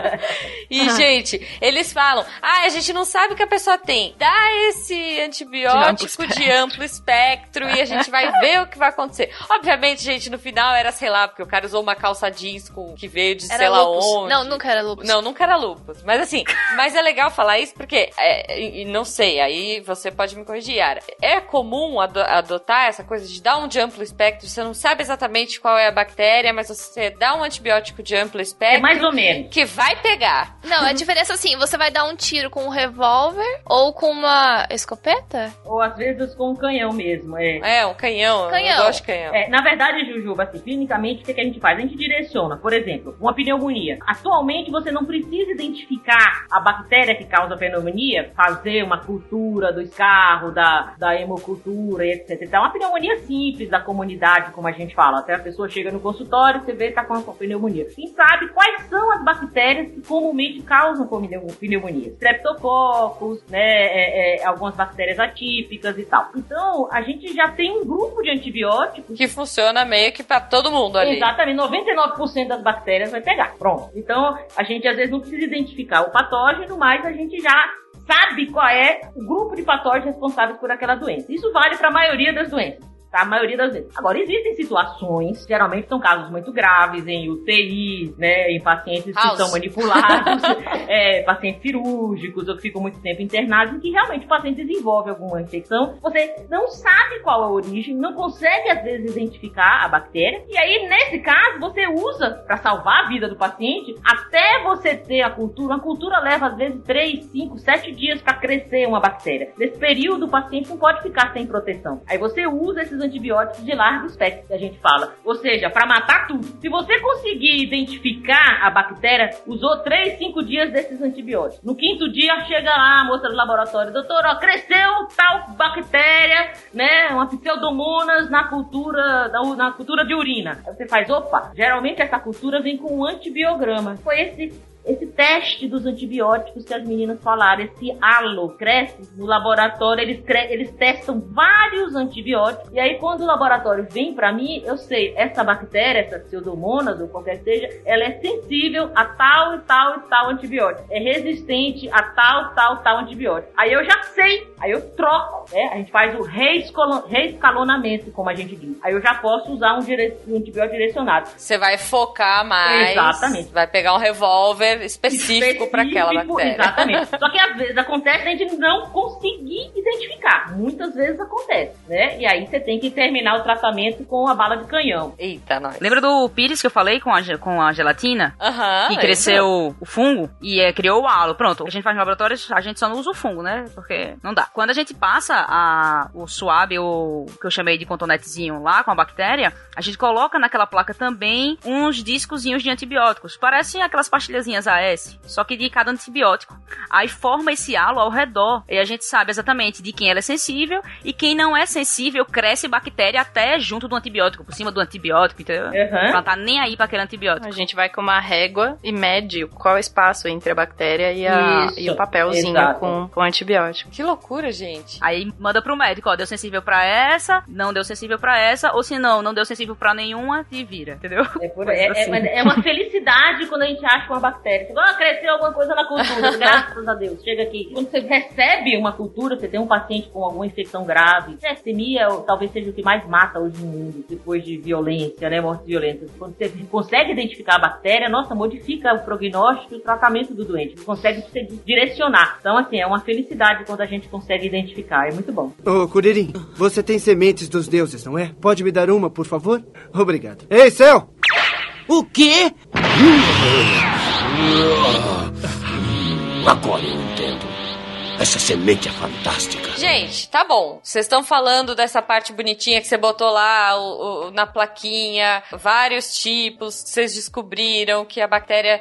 Speaker 2: e, gente, eles falam: ah, a gente não sabe o que a pessoa tem. Dá esse antibiótico de amplo espectro e a gente vai ver o que vai acontecer. Obviamente, gente, no final era, sei lá, porque o cara usou uma calça jeans com, que veio de sei
Speaker 6: Era
Speaker 2: lá
Speaker 6: lupus.
Speaker 2: onde.
Speaker 6: Não, nunca era lupus.
Speaker 2: Não, nunca era lupus. Mas assim, mas é legal falar isso porque, é, e, não sei, aí você pode me corrigir, Yara. É comum ado- adotar essa coisa de dar um de amplo espectro, você não sabe exatamente qual é a bactéria, mas você dá um antibiótico de amplo
Speaker 4: É
Speaker 2: espectro
Speaker 4: mais ou menos.
Speaker 2: que vai pegar.
Speaker 6: Não, a diferença assim, você vai dar um tiro com um revólver ou com uma escopeta?
Speaker 4: Ou às vezes com um canhão mesmo, é.
Speaker 2: É, um canhão.
Speaker 6: Canhão.
Speaker 2: Eu gosto de canhão.
Speaker 4: É, na verdade, Jujuba, assim, clinicamente, o que, que a gente faz? A gente direciona, por exemplo, uma pneumonia. Atualmente, você não precisa identificar a bactéria que causa a pneumonia, fazer uma cultura do escarro, da, da hemocultura etc. Então, uma pneumonia simples da comunidade, como a gente fala. Até a pessoa chega no consultório, você vê que tá com pneumonia. Quem sabe quais são as bactérias que comumente causam pneu- pneumonia? Streptococcus, né, é, é, algumas bactérias atípicas e tal. Então, a gente já tem um grupo de antibióticos
Speaker 2: Que funciona meio que pra todo mundo ali.
Speaker 4: Exatamente, 99% das bactérias vai pegar. Pronto. Então, a gente às vezes não precisa identificar o patógeno, mas a gente já sabe qual é o grupo de patógenos responsáveis por aquela doença. Isso vale para a maioria das doenças. Tá? A maioria das vezes. Agora, existem situações, geralmente são casos muito graves, em UTIs, né, em pacientes
Speaker 2: House.
Speaker 4: que são manipulados, é, pacientes cirúrgicos ou que ficam muito tempo internados, em que realmente o paciente desenvolve alguma infecção. Você não sabe qual é a origem, não consegue às vezes identificar a bactéria, e aí nesse caso você usa para salvar a vida do paciente até você ter a cultura. Uma cultura leva às vezes 3, 5, 7 dias para crescer uma bactéria. Nesse período o paciente não pode ficar sem proteção. Aí você usa esses antibióticos de largo espectro que a gente fala, ou seja, para matar tudo. Se você conseguir identificar a bactéria, usou 3, 5 dias desses antibióticos. No quinto dia chega lá a moça do laboratório, doutor, ó, cresceu tal bactéria, né, uma pseudomonas na cultura, na, cultura de urina. Aí você faz, opa, geralmente essa cultura vem com um antibiograma. Foi esse esse teste dos antibióticos que as meninas falaram, esse halo cresce no laboratório, eles, eles testam vários antibióticos, e aí quando o laboratório vem pra mim, eu sei, essa bactéria, essa pseudomonas ou qualquer que seja, ela é sensível a tal e tal e tal antibiótico, é resistente a tal, tal, tal antibiótico. Aí eu já sei, aí eu troco, né? A gente faz o reescalonamento, como a gente diz. Aí eu já posso usar um, dire- um antibiótico direcionado.
Speaker 2: Você vai focar mais.
Speaker 4: Exatamente.
Speaker 2: Vai pegar um revólver específico para aquela bactéria.
Speaker 4: Exatamente. Só que às vezes acontece a gente não conseguir identificar. Muitas vezes acontece, né? E aí você tem que terminar o tratamento com a bala de canhão.
Speaker 2: Eita, nós.
Speaker 1: Lembra do pires que eu falei com a, com a gelatina?
Speaker 2: Aham.
Speaker 1: que cresceu o fungo e é, criou o halo. Pronto, a gente faz no laboratório, a gente só não usa o fungo, né? Porque não dá. Quando a gente passa a, o suave, o que eu chamei de contonetezinho lá com a bactéria, a gente coloca naquela placa também uns discozinhos de antibióticos. Parecem aquelas pastilhazinhas AS, só que de cada antibiótico. Aí forma esse halo ao redor e a gente sabe exatamente de quem ela é sensível e quem não é sensível cresce bactéria até junto do antibiótico, por cima do antibiótico, entendeu?
Speaker 4: Uhum.
Speaker 1: Ela tá nem aí pra aquele antibiótico.
Speaker 3: A gente vai com uma régua e mede qual é o espaço entre a bactéria e, a,
Speaker 4: Isso,
Speaker 3: e o papelzinho
Speaker 4: exato.
Speaker 3: com, com antibiótico.
Speaker 2: Que loucura, gente.
Speaker 1: Aí manda pro médico, ó, deu sensível pra essa, não deu sensível pra essa, ou se não, não deu sensível pra nenhuma, te vira, entendeu?
Speaker 4: É, por- é- é-
Speaker 1: assim.
Speaker 4: mas é uma felicidade quando a gente acha uma bactéria. Você fala, ah, cresceu alguma coisa na cultura, graças a Deus. Chega aqui. Quando você recebe uma cultura, você tem um paciente com alguma infecção grave. Sepsemia talvez seja o que mais mata hoje no mundo, depois de violência, né? Mortes violentas. Quando você consegue identificar a bactéria, nossa, modifica o prognóstico e o tratamento do doente. Você consegue se direcionar. Então, assim, é uma felicidade quando a gente consegue identificar. É muito bom.
Speaker 9: Ô, Curirim, você tem sementes dos deuses, não é? Pode me dar uma, por favor? Obrigado. Ei, céu!
Speaker 10: O quê?
Speaker 11: Agora eu entendo. Essa semente é fantástica.
Speaker 2: Gente, tá bom. Vocês estão falando dessa parte bonitinha que você botou lá o- o- na plaquinha, vários tipos, vocês descobriram que a bactéria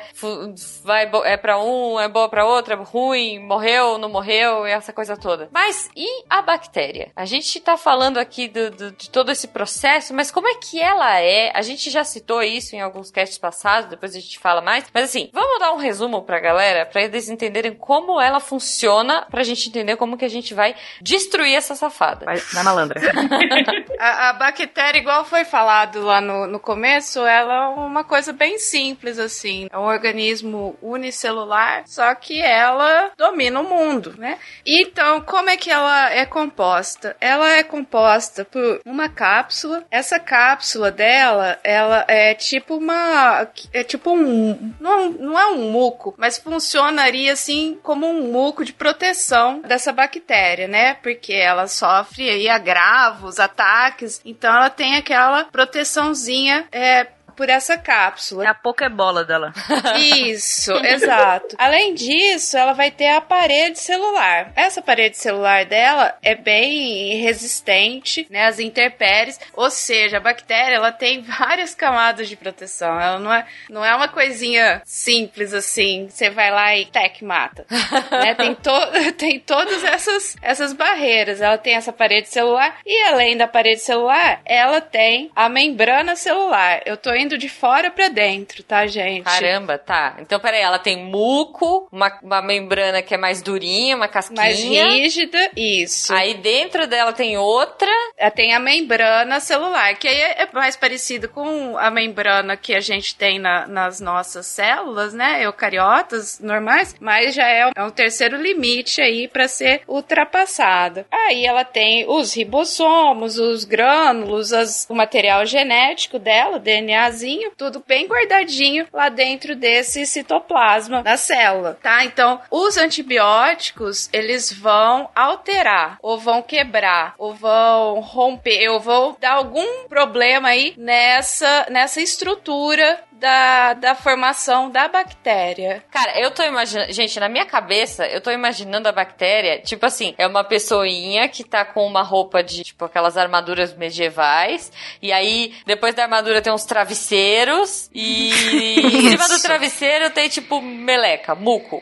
Speaker 2: vai é pra um, é boa pra outra, ruim, morreu, não morreu, essa coisa toda. Mas e a bactéria? A gente tá falando aqui do- do- de todo esse processo, mas como é que ela é? A gente já citou isso em alguns casts passados, depois a gente fala mais. Mas assim, vamos dar um resumo pra galera, pra eles entenderem como ela funciona, pra gente entender como que a gente vai destruir essa safada.
Speaker 3: Vai na malandra.
Speaker 5: A, a bactéria, igual foi falado lá no, no começo, ela é uma coisa bem simples, assim. É um organismo unicelular, só que ela domina o mundo, né? Então, como é que ela é composta? Ela é composta por uma cápsula. Essa cápsula dela, ela é tipo uma... É tipo um... Não, não é um muco, mas funcionaria, assim, como um muco de proteção dessa bactéria, né? Porque ela sofre aí agravos, ataques, então ela tem aquela proteçãozinha é, por essa cápsula.
Speaker 1: É a pokebola dela.
Speaker 5: Isso, exato. Além disso, ela vai ter a parede celular. Essa parede celular dela é bem resistente, né, às intempéries, ou seja, a bactéria ela tem várias camadas de proteção. Ela não é, não é uma coisinha simples assim, você vai lá e tec mata. né? Tem, to tem todas essas, essas barreiras. Ela tem essa parede celular e além da parede celular, ela tem a membrana celular. Eu tô indo de fora para dentro, tá, gente?
Speaker 2: Caramba, tá. Então, peraí, ela tem muco, uma, uma membrana que é mais durinha, uma casquinha.
Speaker 5: Mais rígida, isso.
Speaker 2: Aí dentro dela tem outra.
Speaker 5: Ela tem a membrana celular, que aí é mais parecido com a membrana que a gente tem na, nas nossas células, né? Eucariotas normais, mas já é um, é um terceiro limite aí para ser ultrapassada. Aí ela tem os ribossomos, os grânulos, as, o material genético dela, o Tudo bem guardadinho lá dentro desse citoplasma da célula, tá? Então, os antibióticos, eles vão alterar, ou vão quebrar, ou vão romper, ou vão dar algum problema aí nessa, nessa estrutura da, da formação da bactéria.
Speaker 2: Cara, eu tô imaginando. Gente, na minha cabeça, eu tô imaginando a bactéria, tipo assim, é uma pessoinha que tá com uma roupa de, tipo, aquelas armaduras medievais. E aí, depois da armadura tem uns travesseiros. E em cima do travesseiro tem, tipo, meleca, muco.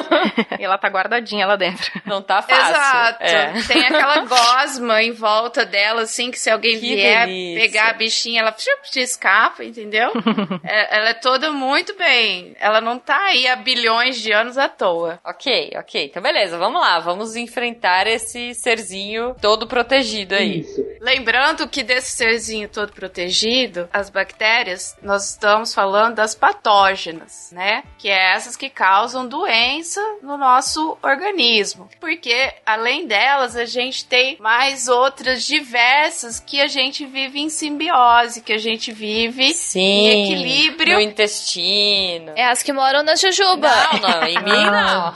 Speaker 3: e ela tá guardadinha lá dentro.
Speaker 2: Não tá fácil.
Speaker 5: Exato.
Speaker 2: É.
Speaker 5: Tem aquela gosma em volta dela, assim, que se alguém
Speaker 2: Que
Speaker 5: vier
Speaker 2: delícia.
Speaker 5: pegar a bichinha, ela te escapa, entendeu? É, ela é toda muito bem. Ela não tá aí há bilhões de anos à toa.
Speaker 2: Ok, ok. Então, beleza, vamos lá. Vamos enfrentar esse serzinho todo protegido aí.
Speaker 5: Lembrando que desse serzinho todo protegido, as bactérias, nós estamos falando das patógenas, né? Que é essas que causam doença no nosso organismo. Porque, além delas, a gente tem mais outras diversas que a gente vive em simbiose, que a gente vive
Speaker 2: Sim.
Speaker 5: em equilíbrio.
Speaker 2: No intestino.
Speaker 6: É as que moram na Jujuba.
Speaker 2: Não, não, em mim não.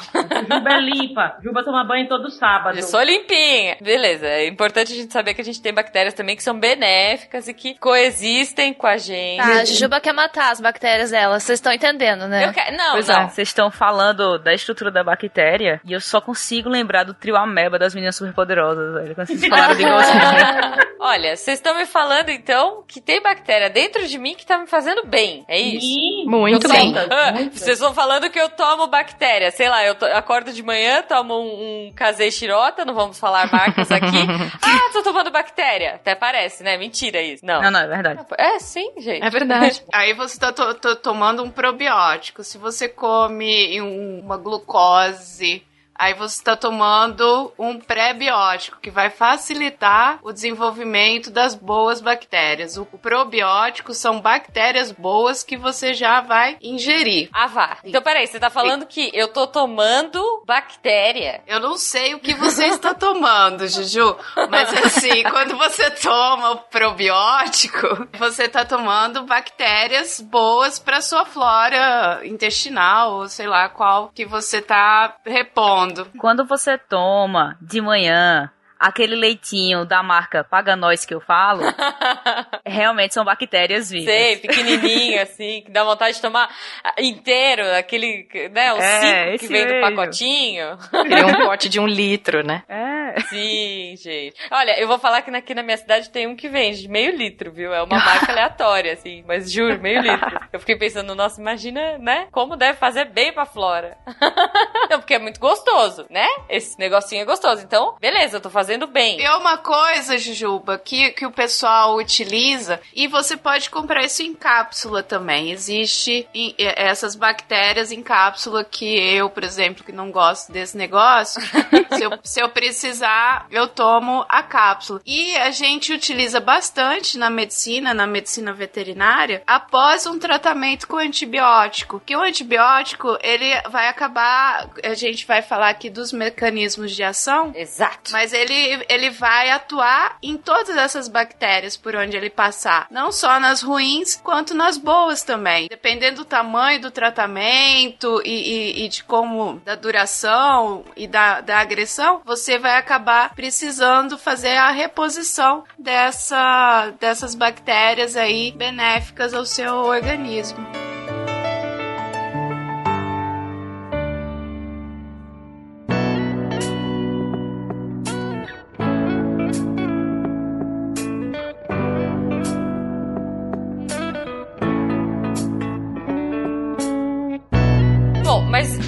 Speaker 4: Juba é limpa. Juba toma banho todo sábado.
Speaker 2: Eu sou limpinha. Beleza, é importante a gente saber que a gente tem bactérias também que são benéficas e que coexistem com a gente.
Speaker 6: Tá, a Jujuba quer matar as bactérias dela. Vocês estão entendendo, né?
Speaker 2: Eu quero- Não,
Speaker 1: Pois
Speaker 2: não.
Speaker 1: é, vocês estão falando da estrutura da bactéria e eu só consigo lembrar do trio ameba das meninas superpoderosas, velho. Quando vocês falaram de gosto.
Speaker 2: Olha, vocês estão me falando então que tem bactéria dentro de mim que tá me fazendo bem. É isso?
Speaker 4: Ih,
Speaker 3: Muito
Speaker 2: Eu
Speaker 3: bem.
Speaker 2: tomo- Ah,
Speaker 4: Muito.
Speaker 2: Vocês estão falando que eu tomo bactéria. Sei lá, eu to- acordo de manhã, tomo um, um casei xirota, não vamos falar marcas aqui. ah, tô tomando bactéria. Até parece, né? Mentira isso. Não.
Speaker 1: Não, não, é verdade.
Speaker 2: É, sim, gente.
Speaker 3: É verdade.
Speaker 5: Aí você tá to- to- tomando um probiótico. Se você come um- uma glucose, aí você tá tomando um pré-biótico, que vai facilitar o desenvolvimento das boas bactérias. O, probiótico são bactérias boas que você já vai ingerir.
Speaker 2: Ah, vá. Então, peraí, você tá falando que eu tô tomando bactéria.
Speaker 5: Eu não sei o que você está tomando, Juju, mas assim, quando você toma o probiótico, você tá tomando bactérias boas para sua flora intestinal, ou sei lá qual que você tá repondo.
Speaker 1: Quando você toma de manhã aquele leitinho da marca Paga Nós que eu falo, realmente são bactérias vivas.
Speaker 2: Sei, pequenininho, assim, que dá vontade de tomar inteiro, aquele, né, os
Speaker 1: É,
Speaker 2: cinco que vem do
Speaker 1: mesmo.
Speaker 2: pacotinho.
Speaker 3: Queria um pote de um litro, né?
Speaker 1: É.
Speaker 2: Sim, gente. Olha, eu vou falar que aqui na minha cidade tem um que vende de meio litro, viu? É uma marca aleatória, assim, mas juro, meio litro. Eu fiquei pensando, nossa, imagina, né? Como deve fazer bem pra flora. Não, porque é muito gostoso, né? Esse negocinho é gostoso. Então, beleza, eu tô fazendo bem.
Speaker 5: É uma coisa, Jujuba, que, que o pessoal utiliza e você pode comprar isso em cápsula também. Existe em- eh, essas bactérias em cápsula que eu, por exemplo, que não gosto desse negócio, se, eu, se eu precisar, eu tomo a cápsula. E a gente utiliza bastante na medicina, na medicina veterinária, após um tratamento com antibiótico. Que o antibiótico, ele vai acabar, a gente vai falar aqui dos mecanismos de ação,
Speaker 2: Exato.
Speaker 5: mas ele, ele vai atuar em todas essas bactérias por onde ele passar. Não só nas ruins, quanto nas boas também. Dependendo do tamanho do tratamento e, e- e de como, da duração e da, da agressão, você vai acabar precisando fazer a reposição dessa, dessas bactérias aí benéficas ao seu organismo.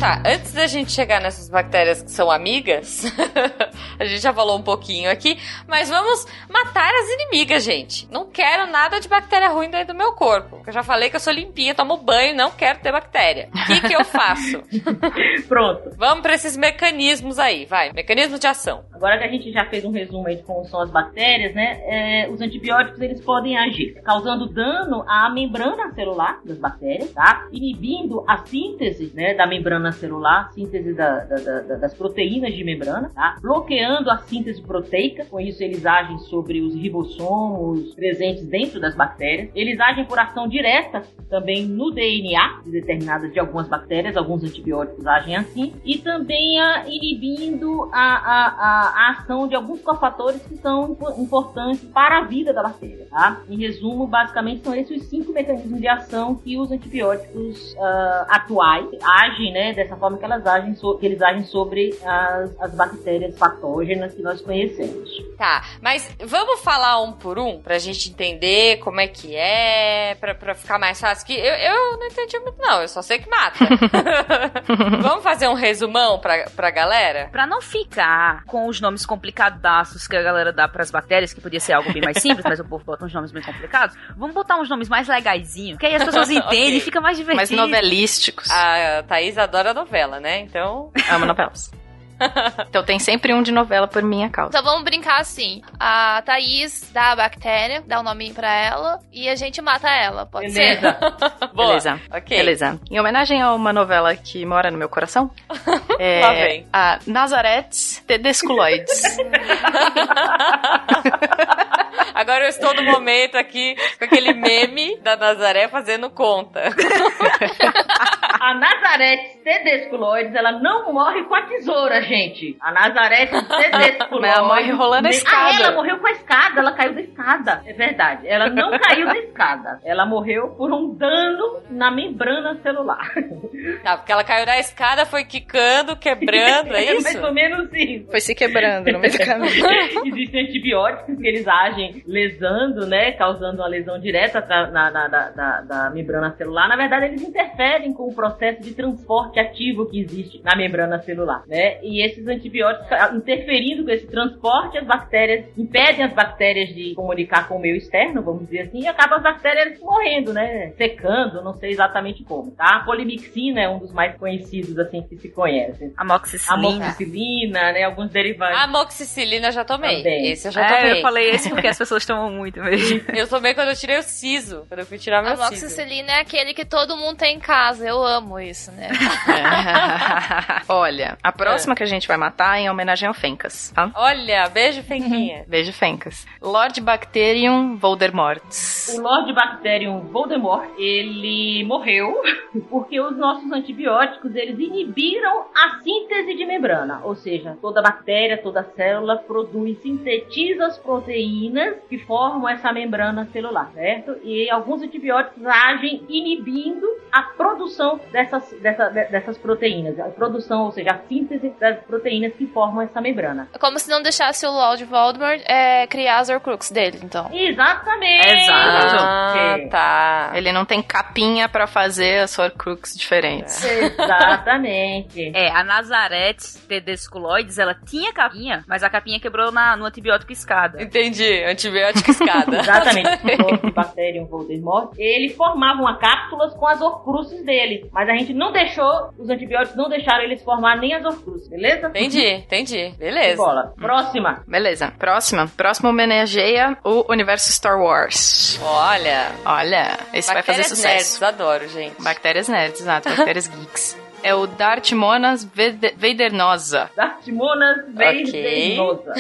Speaker 2: Tá, antes da gente chegar nessas bactérias que são amigas, a gente já falou um pouquinho aqui, mas vamos matar as inimigas, gente. Não quero nada de bactéria ruim dentro do meu corpo. Eu já falei que eu sou limpinha, tomo banho, não quero ter bactéria. O que, que eu faço?
Speaker 4: Pronto.
Speaker 2: Vamos pra esses mecanismos aí, vai. Mecanismos de ação.
Speaker 4: Agora que a gente já fez um resumo aí de como são as bactérias, né? é, os antibióticos eles podem agir causando dano à membrana celular das bactérias, tá? Inibindo a síntese, né, da membrana celular, síntese da- da- da- da- das proteínas de membrana, tá? Bloqueando a síntese proteica, com isso eles agem sobre os ribossomos presentes dentro das bactérias. Eles agem por ação direta também no DNA de determinadas de algumas bactérias, alguns antibióticos agem assim, e também a, inibindo a, a, a, ação de alguns cofatores que são impo- importantes para a vida da bactéria. Tá? Em resumo, basicamente são esses os cinco mecanismos de ação que os antibióticos ah, atuais agem, né, dessa forma que elas agem, so- que eles agem sobre as, as bactérias patógenas que nós conhecemos.
Speaker 2: Tá, mas vamos falar um por um pra gente entender como é que é, pra, pra ficar mais fácil. Que eu, eu não entendi muito, não, eu só sei que mata. vamos fazer um resumão pra, pra galera?
Speaker 1: Pra não ficar com os nomes complicadaços que a galera dá pras bactérias, que podia ser algo bem mais simples, mas o povo bota uns nomes bem complicados, vamos botar uns nomes mais legaisinhos, que aí as pessoas entendem
Speaker 2: Ok.
Speaker 1: e fica mais divertido.
Speaker 3: Mais novelísticos.
Speaker 2: A Thaís adora novela, né? Então.
Speaker 3: Amo novelas. então tem sempre um de novela por minha causa.
Speaker 6: Então vamos brincar assim. A Thaís dá a bactéria, dá o nome pra ela e a gente mata ela. Pode ser?
Speaker 4: Beleza.
Speaker 2: Boa.
Speaker 3: Beleza.
Speaker 2: Ok.
Speaker 3: Beleza. Em homenagem a uma novela que mora no meu coração, é
Speaker 2: Lá vem.
Speaker 3: a Nazaretes Tedesculoides.
Speaker 2: Agora eu estou no momento aqui com aquele meme da Nazaré fazendo conta.
Speaker 4: A Nazaré Tedesculoides, ela não morre com a tesoura, gente. A Nazaré Tedesculoides...
Speaker 3: Ela morre rolando a escada.
Speaker 4: Ah, ela morreu com a escada, ela caiu da escada. É verdade. Ela não caiu da escada. Ela morreu por um dano na membrana celular.
Speaker 2: Tá, porque ela caiu da escada, foi quicando, quebrando, é isso?
Speaker 4: mais ou menos isso.
Speaker 3: Foi se quebrando no meio do caminho.
Speaker 4: Existem antibióticos que eles agem lesando, né? Causando uma lesão direta na, na- na- da- da- da membrana celular. Na verdade, eles interferem com o processo de transporte ativo que existe na membrana celular, né? E esses antibióticos, ah, interferindo com esse transporte, as bactérias impedem as bactérias de comunicar com o meio externo, vamos dizer assim, e acabam as bactérias morrendo, né? Secando, não sei exatamente como, tá? A polimixina é um dos mais conhecidos, assim, que se conhecem.
Speaker 1: Amoxicilina.
Speaker 4: Amoxicilina, né? Alguns derivados.
Speaker 2: Amoxicilina eu já tomei.
Speaker 4: Também.
Speaker 2: Esse eu já
Speaker 1: É,
Speaker 2: tomei.
Speaker 1: eu falei esse porque as pessoas tomam muito mesmo.
Speaker 2: Eu tomei quando eu tirei o siso. Quando eu fui tirar meu siso.
Speaker 6: Amoxicilina é aquele que todo mundo tem em casa. Eu amo isso, né?
Speaker 3: Olha, a próxima que a gente vai matar é em homenagem ao Fencas, tá?
Speaker 2: Olha, beijo, Fenquinha.
Speaker 3: Beijo, Fencas. Lord Bacterium Voldemort.
Speaker 4: O Lord Bacterium Voldemort, ele morreu porque os nossos antibióticos, eles inibiram a síntese de membrana. Ou seja, toda bactéria, toda célula produz, sintetiza as proteínas que formam essa membrana celular, certo? E alguns antibióticos agem inibindo a produção dessas, dessa- de- dessas proteínas. A produção, ou seja, a síntese das proteínas que formam essa membrana.
Speaker 6: É como se não deixasse o Lord Voldemort é, criar as Horcrux dele, então.
Speaker 4: Exatamente!
Speaker 1: Exato.
Speaker 2: Ah, tá.
Speaker 3: Ele não tem capinha pra fazer as Horcrux diferentes.
Speaker 4: Exatamente.
Speaker 1: É, a Nazaretes Tedesculoides, ela tinha capinha, mas a capinha quebrou na, no antibiótico escada.
Speaker 2: Entendi. Antibiótico escada.
Speaker 4: Exatamente. O Bacterium Voldemort, ele formava uma cápsulas com as horcruxes dele. Mas a gente não deixou, os antibióticos não deixaram eles formar nem as horcruxes, beleza?
Speaker 2: Entendi, entendi. Beleza.
Speaker 4: Bola. Próxima.
Speaker 3: Beleza. Próxima. Próxima homenageia o universo Star Wars.
Speaker 2: Olha.
Speaker 3: Olha, esse vai fazer
Speaker 2: Bactérias
Speaker 3: sucesso.
Speaker 2: nerds, adoro, gente.
Speaker 3: Bactérias nerds, exato. Bactérias geeks. É o Dartmonas Veidernosa.
Speaker 4: Dartmonas.
Speaker 3: Veidernosa.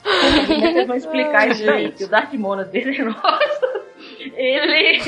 Speaker 4: É que vocês vão explicar isso aí? Que o Dartmonas venenosa, ele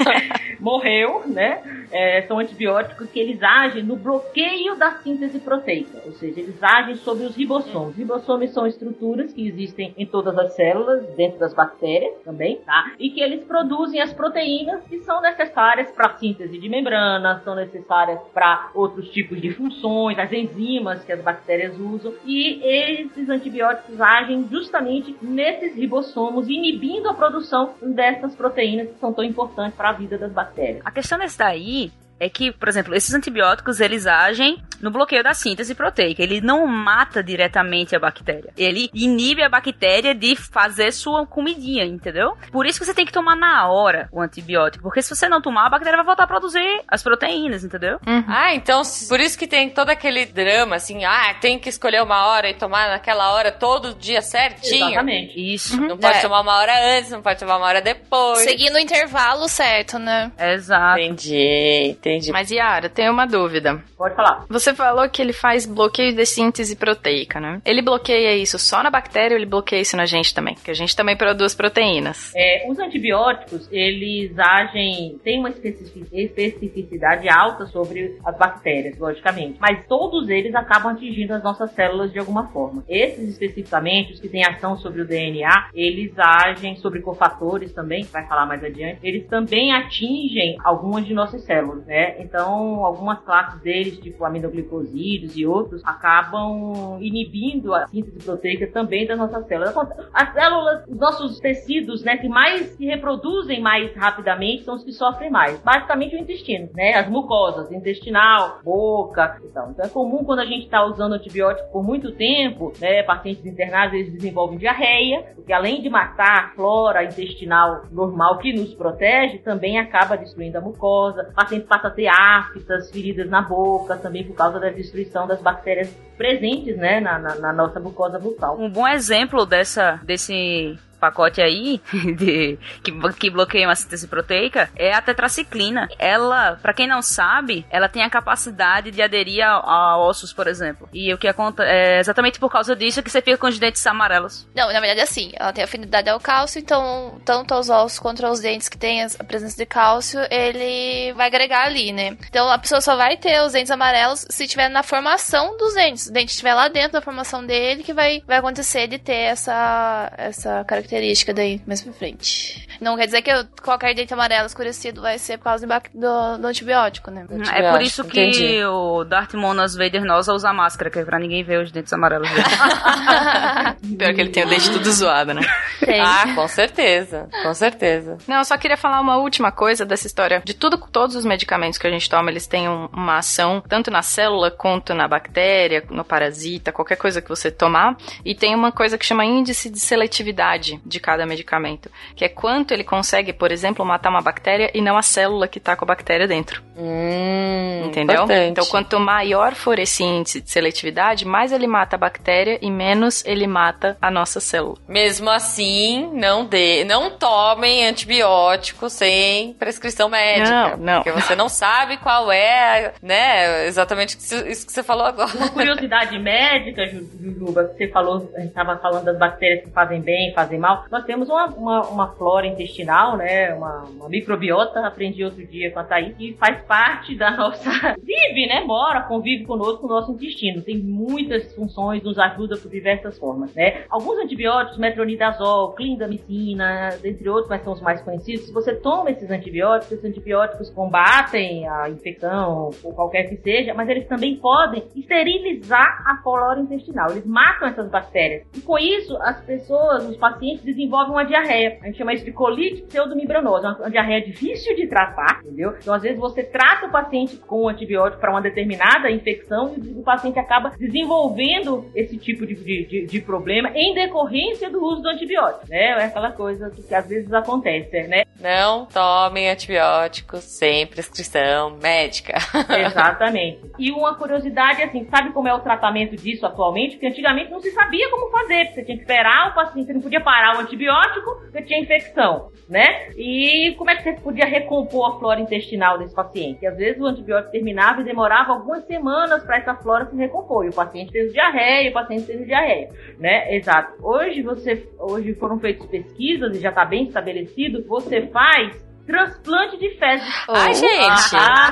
Speaker 4: morreu, né? É, são antibióticos que eles agem no bloqueio da síntese proteica, ou seja, eles agem sobre os ribossomos. Ribossomos são estruturas que existem em todas as células, dentro das bactérias também, tá? E que eles produzem as proteínas que são necessárias para a síntese de membranas, são necessárias para outros tipos de funções, as enzimas que as bactérias usam. E esses antibióticos agem justamente nesses ribossomos, inibindo a produção dessas proteínas que são tão importantes para a vida das bactérias.
Speaker 1: A questão desse daí é que, por exemplo, esses antibióticos eles agem no bloqueio da síntese proteica. Ele não mata diretamente a bactéria. Ele inibe a bactéria de fazer sua comidinha, entendeu? Por isso que você tem que tomar na hora o antibiótico, porque se você não tomar, a bactéria vai voltar a produzir as proteínas, entendeu?
Speaker 2: Uhum. Ah, então por isso que tem todo aquele drama, assim, ah, tem que escolher uma hora e tomar naquela hora todo dia certinho.
Speaker 4: Exatamente.
Speaker 1: Isso.
Speaker 2: Não pode é. tomar uma hora antes, não pode tomar uma hora depois.
Speaker 6: Seguindo o intervalo certo, né?
Speaker 1: Exato.
Speaker 2: Entendi, entendi.
Speaker 3: Mas Yara, tenho uma dúvida.
Speaker 4: Pode falar.
Speaker 3: Você falou que ele faz bloqueio de síntese proteica, né? Ele bloqueia isso só na bactéria ou ele bloqueia isso na gente também? Porque a gente também produz proteínas.
Speaker 4: É, os antibióticos, eles agem, tem uma especificidade alta sobre as bactérias, logicamente. Mas todos eles acabam atingindo as nossas células de alguma forma. Esses especificamente, os que têm ação sobre o DNA, eles agem sobre cofatores também, vai falar mais adiante. Eles também atingem algumas de nossas células, né? Então, algumas classes deles, tipo aminoglicosídeos e outros, acabam inibindo a síntese proteica também das nossas células. As células, os nossos tecidos, né, que mais se reproduzem mais rapidamente são os que sofrem mais. Basicamente o intestino, né? As mucosas, intestinal, boca então. Então é comum quando a gente está usando antibiótico por muito tempo, né, pacientes internados eles desenvolvem diarreia, porque além de matar a flora intestinal normal que nos protege, também acaba destruindo a mucosa. O paciente passa a ter aftas, feridas na boca, também por causa da destruição das bactérias presentes, né, na, na, na nossa mucosa bucal.
Speaker 1: Um bom exemplo dessa, desse pacote aí de, que, que bloqueiam a síntese proteica é a tetraciclina. Ela, para quem não sabe, ela tem a capacidade de aderir a, a ossos, por exemplo. E o que acontece é exatamente por causa disso que você fica com os dentes amarelos.
Speaker 6: Não, na verdade é assim, ela tem afinidade ao cálcio, então tanto aos ossos quanto aos dentes que tem a presença de cálcio, ele vai agregar ali, né? Então a pessoa só vai ter os dentes amarelos se estiver na formação dos dentes. O dente estiver lá dentro da formação dele que vai, vai acontecer de ter essa, essa característica característica daí mais pra frente. Não quer dizer que qualquer dente amarelo escurecido vai ser por causa do, do antibiótico, né?
Speaker 1: Do é por isso que entendi. o Darth Monas Vader Nosa usa máscara, que é pra ninguém ver os dentes amarelos dele.
Speaker 3: Pior que ele tem o dente tudo zoado, né?
Speaker 2: Tem. Ah, com certeza. Com certeza.
Speaker 3: Não, eu só queria falar uma última coisa dessa história. De tudo, todos os medicamentos que a gente toma, eles têm uma ação tanto na célula quanto na bactéria, no parasita, qualquer coisa que você tomar. E tem uma coisa que chama índice de seletividade de cada medicamento, que é quanto ele consegue, por exemplo, matar uma bactéria e não a célula que está com a bactéria dentro.
Speaker 2: Hum,
Speaker 3: Entendeu?
Speaker 2: Importante.
Speaker 3: Então, quanto maior for esse índice de seletividade, mais ele mata a bactéria e menos ele mata a nossa célula.
Speaker 2: Mesmo assim, não dê, não tomem antibiótico sem prescrição médica.
Speaker 3: Não, não.
Speaker 2: Porque você não sabe qual é, né, exatamente isso que você falou agora.
Speaker 4: Uma curiosidade médica, Jujuba, que você falou, a gente estava falando das bactérias que fazem bem, fazem mal. Nós temos uma, uma, uma flora intestinal, né, uma, uma, microbiota, aprendi outro dia com a Thaís, que faz parte da nossa... Vive, né, mora, convive conosco, no nosso intestino. Tem muitas funções, nos ajuda por diversas formas, né. Alguns antibióticos, metronidazol, clindamicina, dentre outros, mas são os mais conhecidos. Se você toma esses antibióticos, esses antibióticos combatem a infecção, ou qualquer que seja, mas eles também podem esterilizar a flora intestinal. Eles matam essas bactérias. E com isso, as pessoas, os pacientes desenvolvem uma diarreia. A gente chama isso de colite pseudomembranose. Uma diarreia difícil de tratar, entendeu? Então, às vezes, você trata o paciente com antibiótico para uma determinada infecção e o paciente acaba desenvolvendo esse tipo de, de, de problema em decorrência do uso do antibiótico, né? É aquela coisa que, que às vezes acontece, né?
Speaker 2: Não tomem antibióticos sem prescrição médica.
Speaker 4: Exatamente. E uma curiosidade, assim, sabe como é o tratamento disso atualmente? Porque antigamente não se sabia como fazer. Você tinha que esperar o paciente, você não podia parar o antibiótico porque tinha infecção, né? E como é que você podia recompor a flora intestinal desse paciente? E às vezes o antibiótico terminava e demorava algumas semanas para essa flora se recompor. E o paciente teve diarreia, o paciente teve diarreia, né? Exato. Hoje você, hoje foram feitas pesquisas e já está bem estabelecido. Você faz transplante de fezes.
Speaker 2: Ai, gente.
Speaker 4: Ah!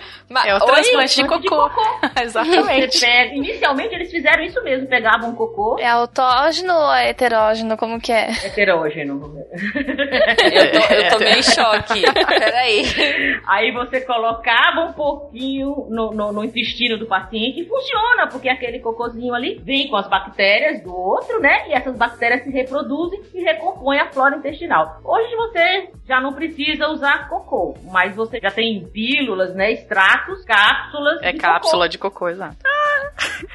Speaker 2: Ma-
Speaker 3: É o
Speaker 2: Oi?
Speaker 3: transplante de cocô.
Speaker 4: Você
Speaker 3: Exatamente.
Speaker 4: pega, inicialmente eles fizeram isso mesmo, pegavam cocô
Speaker 6: É autógeno ou é heterógeno? Como que é?
Speaker 4: heterógeno.
Speaker 2: Eu tô, eu tô meio em choque. Peraí.
Speaker 4: Aí você colocava um pouquinho no, no- no intestino do paciente e funciona, porque aquele cocôzinho ali vem com as bactérias do outro, né? E essas bactérias se reproduzem e recompõem a flora intestinal. Hoje você já não precisa usar cocô, mas você já tem pílulas, né? Extratos, cápsulas.
Speaker 3: É
Speaker 4: de
Speaker 3: cápsula de cocô, exato.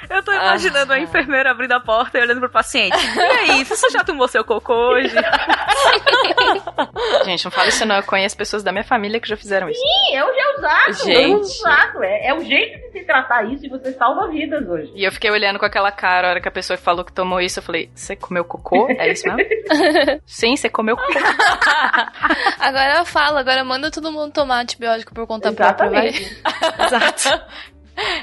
Speaker 1: Eu tô imaginando a enfermeira abrindo a porta e olhando pro paciente. E aí, você já tomou seu cocô hoje?
Speaker 3: Gente, não fala isso não. Eu conheço pessoas da minha família que já fizeram isso.
Speaker 4: Sim, é o gel
Speaker 2: Gente.
Speaker 4: É o exato. É, é o jeito de se tratar isso e você salva vidas hoje.
Speaker 3: E eu fiquei olhando com aquela cara a hora que a pessoa falou que tomou isso. Eu falei, você comeu cocô? É isso mesmo? Sim, você comeu cocô.
Speaker 6: Agora fala, agora manda todo mundo tomar antibiótico por conta própria, vai.
Speaker 4: Exatamente.
Speaker 3: Exato.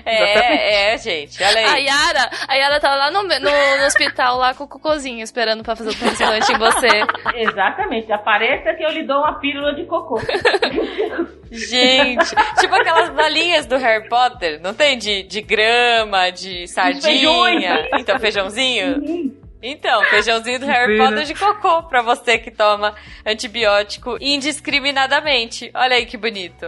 Speaker 2: É, é, gente. Olha
Speaker 6: A
Speaker 2: aí.
Speaker 6: Yara, a Yara tá lá no, no, no hospital, lá com o cocôzinho, esperando pra fazer o transplante em você.
Speaker 4: Exatamente. Apareça que eu lhe dou uma pílula de cocô.
Speaker 2: Gente, tipo aquelas balinhas do Harry Potter, não tem? De, de grama, de sardinha.
Speaker 4: feijões.
Speaker 2: Então, feijãozinho. Então, feijãozinho do Harry. Potter de cocô pra você que toma antibiótico indiscriminadamente. Olha aí que bonito.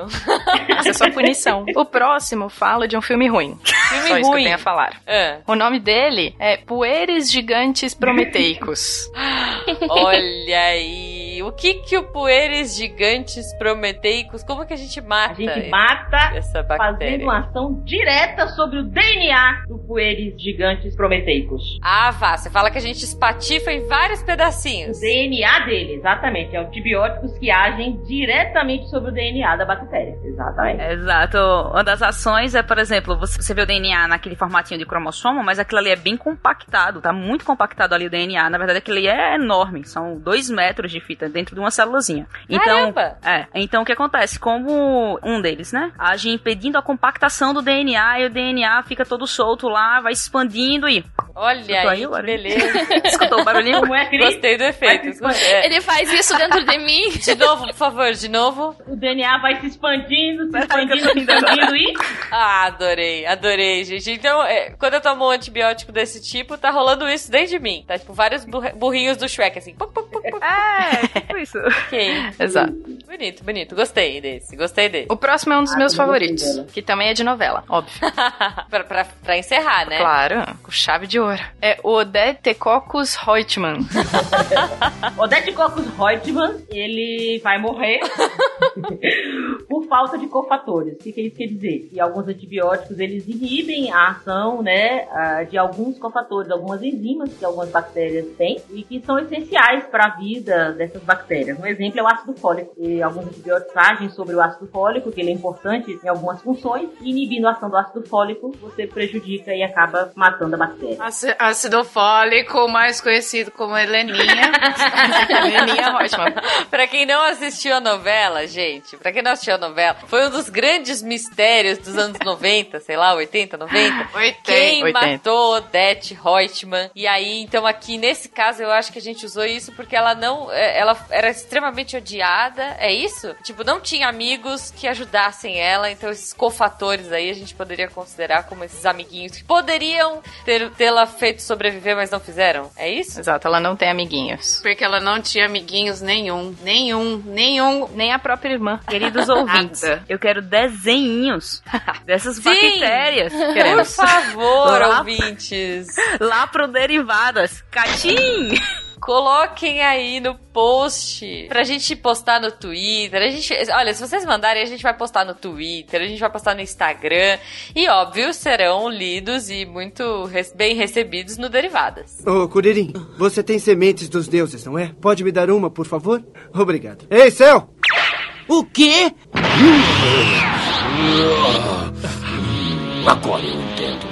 Speaker 3: Essa é sua punição. O próximo fala de um filme ruim.
Speaker 2: Filme
Speaker 3: Só isso que eu
Speaker 2: ruim.
Speaker 3: tenho a falar.
Speaker 2: Ah,
Speaker 3: O nome dele é Poeres Gigantes Prometeicos.
Speaker 2: olha aí. O que que o poeres gigantes prometeicos, como que a gente
Speaker 4: A
Speaker 2: mata
Speaker 4: gente mata
Speaker 2: essa
Speaker 4: fazendo
Speaker 2: bactéria?
Speaker 4: uma ação direta sobre o DNA do poeres gigantes prometeicos.
Speaker 2: Ah, vá, você fala que a gente espatifa em vários
Speaker 4: O
Speaker 2: pedacinhos.
Speaker 4: DNA dele, exatamente. É antibióticos que agem diretamente sobre o DNA da bactéria. Exatamente.
Speaker 1: Exato. Uma das ações é, por exemplo, você você vê o DNA naquele formatinho de cromossomo, mas aquilo ali é bem compactado, tá muito compactado ali o DNA. Na verdade, aquilo ali é enorme, são dois metros de fita dentro de uma célulazinha. Então, é, então o que acontece? Como um deles, né, age impedindo a compactação do DNA e o DNA fica todo solto lá, vai expandindo e...
Speaker 2: Olha aí,
Speaker 1: aí,
Speaker 2: beleza.
Speaker 1: Escutou o barulhinho?
Speaker 4: Como é, Cris?
Speaker 2: Gostei do efeito. É.
Speaker 6: Ele faz isso dentro de mim.
Speaker 2: De novo, por favor, de novo.
Speaker 4: O DNA vai se expandindo, se expandindo, se expandindo e...
Speaker 2: Ah, adorei, adorei, gente. Então, é, quando eu tomo um antibiótico desse tipo, tá rolando isso dentro de mim. Tá tipo vários burri- burrinhos do Shrek, assim. Puc, puc, puc, puc.
Speaker 1: É, tipo isso.
Speaker 2: Ok.
Speaker 3: Exato.
Speaker 2: Bonito, bonito. Gostei desse, gostei desse.
Speaker 3: O próximo é um dos
Speaker 4: Ah,
Speaker 3: meus favoritos, que também é de novela, óbvio.
Speaker 2: pra, pra, pra encerrar, né?
Speaker 3: Claro, com chave de ouro. É o Odetecoccus Reutemann.
Speaker 4: Odete Cocos Reutemann, ele vai morrer por falta de cofatores. O que, que isso quer dizer? Que alguns antibióticos, eles inibem a ação, né, ah, de alguns cofatores, algumas enzimas que algumas bactérias têm e que são essenciais para a vida dessas bactérias. Um exemplo é o ácido fólico. E alguns antibióticos agem sobre o ácido fólico, que ele é importante em algumas funções, e inibindo a ação do ácido fólico, você prejudica e acaba matando a bactéria.
Speaker 5: Áci- Ácido fólico, mais conhecido como Heleninha.
Speaker 3: Leninha Reutemann.
Speaker 2: Pra quem não assistiu a novela, gente, pra quem não assistiu a novela, foi um dos grandes mistérios dos anos 90, sei lá, 80, 90. Quem
Speaker 3: 80.
Speaker 2: matou Odete Reutemann? E aí, então aqui nesse caso, eu acho que a gente usou isso porque ela não, é, ela era extremamente odiada, é isso? Tipo, não tinha amigos que ajudassem ela, então esses cofatores aí a gente poderia considerar como esses amiguinhos que poderiam ter tê-la feito sobreviver, mas não fizeram. É isso?
Speaker 3: Exato, ela não tem amiguinhos.
Speaker 5: Porque ela não tinha amiguinhos nenhum. Nenhum, nenhum.
Speaker 3: Nem a própria irmã.
Speaker 1: Queridos ouvintes, eu quero desenhinhos dessas
Speaker 2: Sim.
Speaker 1: bactérias.
Speaker 2: Por
Speaker 1: Queremos.
Speaker 2: favor,
Speaker 1: Lá-
Speaker 2: ouvintes.
Speaker 1: Lá pro Derivadas. Catim!
Speaker 2: Coloquem aí no post pra gente postar no Twitter. A gente, olha, se vocês mandarem, a gente vai postar no Twitter, a gente vai postar no Instagram. E, óbvio, serão lidos e muito bem recebidos no Derivadas.
Speaker 9: Ô, Curirim, você tem sementes dos deuses, não é? Pode me dar uma, por favor? Obrigado. Ei, céu!
Speaker 10: O quê?
Speaker 11: Agora eu entendo.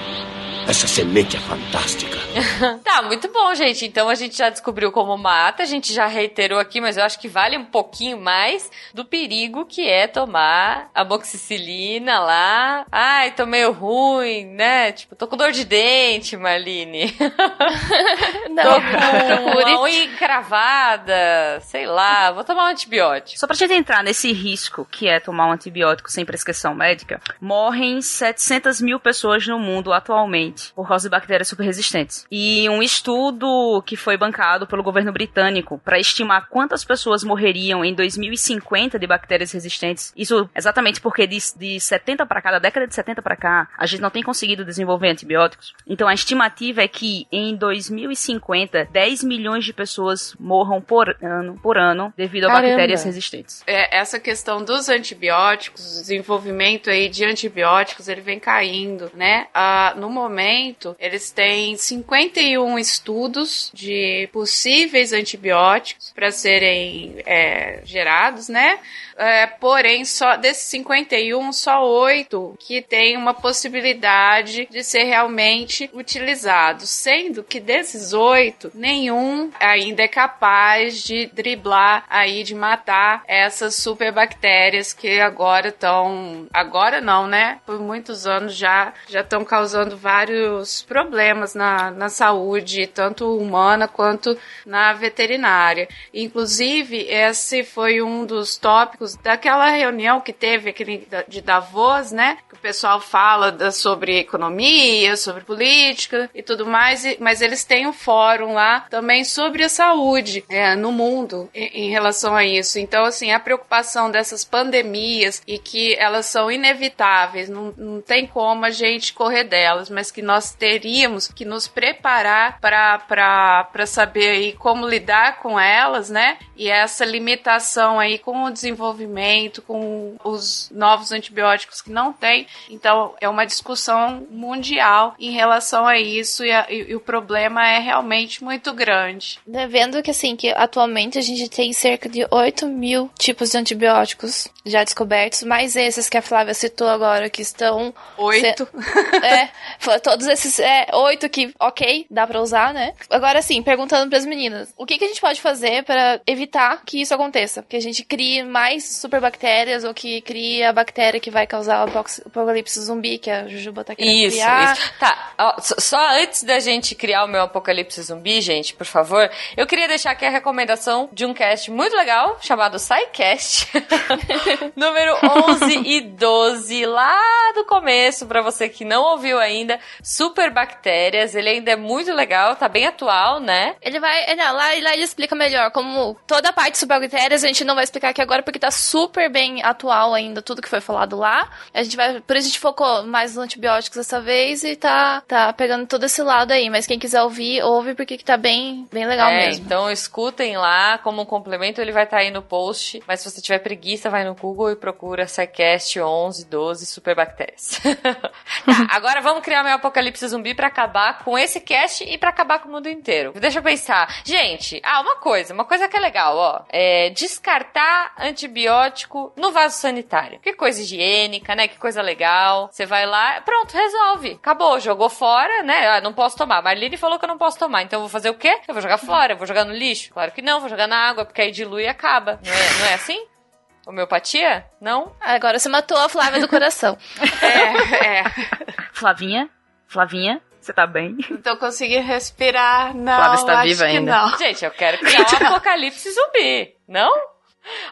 Speaker 11: Essa semente é fantástica.
Speaker 2: tá, muito bom, gente. Então a gente já descobriu como mata, a gente já reiterou aqui, mas eu acho que vale um pouquinho mais do perigo que é tomar a moxicilina lá. Ai, tô meio ruim, né? Tipo, tô com dor de dente, Marlene.
Speaker 6: Não,
Speaker 2: tô com
Speaker 6: procure.
Speaker 2: a unha encravada, sei lá, vou tomar um antibiótico.
Speaker 1: Só pra gente entrar nesse risco que é tomar um antibiótico sem prescrição médica, morrem 700 mil pessoas no mundo atualmente por causa de bactérias superresistentes. E um estudo que foi bancado pelo governo britânico para estimar quantas pessoas morreriam em 2050 de bactérias resistentes, isso exatamente porque de, de 70 para cá, da década de 70 para cá, a gente não tem conseguido desenvolver antibióticos. Então a estimativa é que em 2050, 10 milhões de pessoas morram por ano, por ano devido a
Speaker 2: Caramba.
Speaker 1: bactérias resistentes.
Speaker 5: É, essa questão dos antibióticos, o desenvolvimento aí de antibióticos, ele vem caindo, né? Ah, no momento, eles têm 51 estudos de possíveis antibióticos para serem é, gerados, né? É, porém, só desses 51, só 8 que tem uma possibilidade de ser realmente utilizado, sendo que desses 8, nenhum ainda é capaz de driblar aí de matar essas superbactérias que agora estão, agora não, né? Por muitos anos já já estão causando vários problemas na, na saúde, tanto humana quanto na veterinária. Inclusive, esse foi um dos tópicos daquela reunião que teve da- de Davos, né? O pessoal fala da- sobre economia, sobre política e tudo mais, e- mas eles têm um fórum lá também sobre a saúde é, no mundo em, em relação a isso. Então, assim, a preocupação dessas pandemias e que elas são inevitáveis, não, não tem como a gente correr delas, mas que nós teríamos que nos preparar para saber aí como lidar com elas, né? E essa limitação aí com o desenvolvimento, com os novos antibióticos que não tem. Então, é uma discussão mundial em relação a isso e, a- e- e o problema é realmente muito grande.
Speaker 6: Né, Vendo que assim, que atualmente a gente tem cerca de 8 mil tipos de antibióticos já descobertos, mais esses que a Flávia citou agora, que estão.
Speaker 5: Oito.
Speaker 6: É, foi todos esses. É, oito que, ok, dá pra usar, né? Agora sim, perguntando pras meninas, o que, que a gente pode fazer pra evitar que isso aconteça? Que a gente crie mais superbactérias ou que crie a bactéria que vai causar o apocalipse zumbi, que a Jujuba tá querendo
Speaker 2: Isso,
Speaker 6: criar.
Speaker 2: isso. Tá, ó, só- antes da gente criar o meu apocalipse zumbi, gente, por favor, eu queria deixar aqui a recomendação de um cast muito legal, chamado SciCast, número 11 e 12, lá do começo, pra você que não ouviu ainda, Super Bactérias, ele ainda é muito legal, tá bem atual, né?
Speaker 6: Ele vai. é, Não, lá, lá ele explica melhor. Como toda a parte de superbactérias, a gente não vai explicar aqui agora porque tá super bem atual ainda tudo que foi falado lá. A gente vai. Por isso a gente focou mais nos antibióticos dessa vez e tá, tá pegando todo esse lado aí. Mas quem quiser ouvir, ouve porque que tá bem, bem legal
Speaker 2: É,
Speaker 6: mesmo.
Speaker 2: Então escutem lá, como um complemento ele vai estar aí no post, mas se você tiver preguiça, vai no Google e procura SciCast 11, 12 Superbactérias. tá, agora vamos criar meu apocalipse zumbi pra acabar com esse cast e pra acabar com o mundo inteiro. Deixa eu pensar. Gente, ah, uma coisa, uma coisa que é legal, ó, é descartar antibiótico no vaso sanitário. Que coisa higiênica, né? Que coisa legal. Você vai lá, pronto, resolve. Acabou, jogou fora, né? Ah, não posso tomar. Marlene falou que eu não posso tomar, então eu vou fazer o quê? Eu vou jogar fora, eu vou jogar no lixo? Claro que não, vou jogar na água, porque aí dilui e acaba. Não é, não é assim? Homeopatia? Não?
Speaker 6: Agora você matou a Flávia do coração.
Speaker 5: É, é.
Speaker 1: Flavinha? Flavinha? Você tá bem?
Speaker 5: Não tô conseguindo respirar, não.
Speaker 1: Flávia está viva ainda.
Speaker 5: Não.
Speaker 2: Gente, eu quero criar um apocalipse zumbi, não?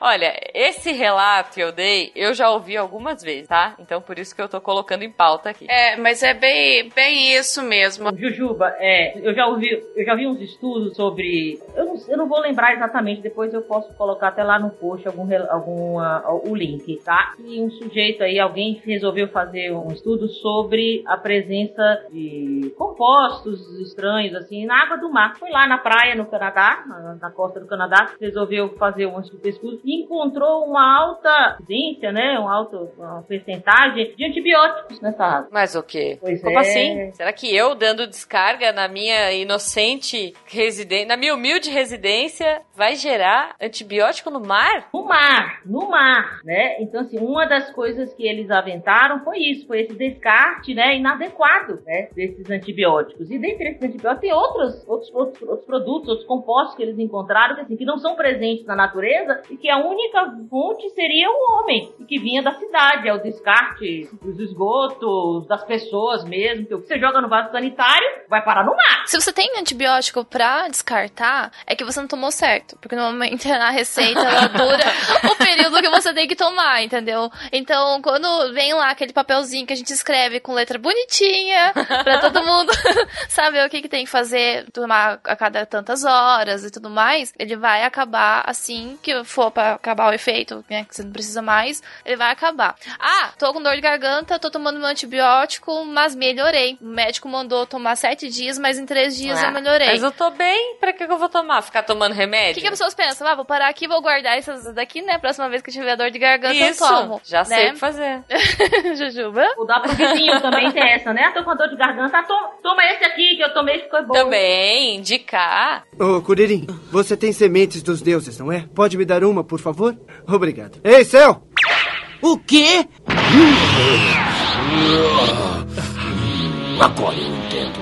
Speaker 2: Olha, esse relato que eu dei, eu já ouvi algumas vezes, tá? Então por isso que eu tô colocando em pauta aqui.
Speaker 5: É, mas é bem, bem isso mesmo.
Speaker 4: Jujuba, é, eu já ouvi, eu já vi uns estudos sobre, eu não, eu não vou lembrar exatamente, depois eu posso colocar até lá no post algum, rel- alguma, o link, tá? E um sujeito aí, alguém resolveu fazer um estudo sobre a presença de compostos estranhos, assim, na água do mar. Foi lá na praia, no Canadá, na, na costa do Canadá, resolveu fazer um estudo encontrou uma alta incidência, né, uma alta uma percentagem de antibióticos nessa água.
Speaker 2: Mas o quê?
Speaker 4: Pois
Speaker 2: Como
Speaker 4: é.
Speaker 2: assim? Será que eu dando descarga na minha inocente residência, na minha humilde presidência vai gerar antibiótico no mar?
Speaker 4: No mar, no mar, né? Então, assim, uma das coisas que eles aventaram foi isso, foi esse descarte, né, inadequado, né, desses antibióticos. E dentre esses antibióticos tem outros, outros, outros, outros produtos, outros compostos que eles encontraram que, assim, que não são presentes na natureza que a única fonte seria o homem, que vinha da cidade, é o descarte dos esgotos, das pessoas mesmo, que o que você joga no vaso sanitário vai parar no mar.
Speaker 6: Se você tem antibiótico pra descartar, é que você não tomou certo. Porque normalmente a receita ela dura o período que você tem que tomar, entendeu? Então, quando vem lá aquele papelzinho que a gente escreve com letra bonitinha, pra todo mundo saber o que, que tem que fazer, tomar a cada tantas horas e tudo mais, ele vai acabar assim que for pra acabar o efeito, né? Que você não precisa mais, ele vai acabar. Ah, tô com dor de garganta, tô tomando meu antibiótico, mas melhorei. O médico mandou tomar sete dias, mas em três dias
Speaker 2: Ah,
Speaker 6: eu melhorei.
Speaker 2: Mas eu tô bem, pra que que eu vou tomar? Ficar tomando
Speaker 6: O
Speaker 2: remédio?
Speaker 6: que, que as pessoas pensam? Ah, vou parar aqui, vou guardar essas daqui, né? Próxima vez que eu tiver dor de garganta,
Speaker 2: Isso,
Speaker 6: eu tomo.
Speaker 2: já
Speaker 6: né?
Speaker 2: sei o que fazer.
Speaker 6: Jujuba?
Speaker 4: O da pro vizinho também tem essa, né? Ah, tô com dor de garganta, ah, toma, toma esse aqui que eu tomei e ficou bom.
Speaker 2: Também, indicar.
Speaker 9: Ô, Curirim, você tem sementes dos deuses, não é? Pode me dar uma, por favor? Obrigado. Ei, céu!
Speaker 10: O quê?
Speaker 11: Agora eu entendo.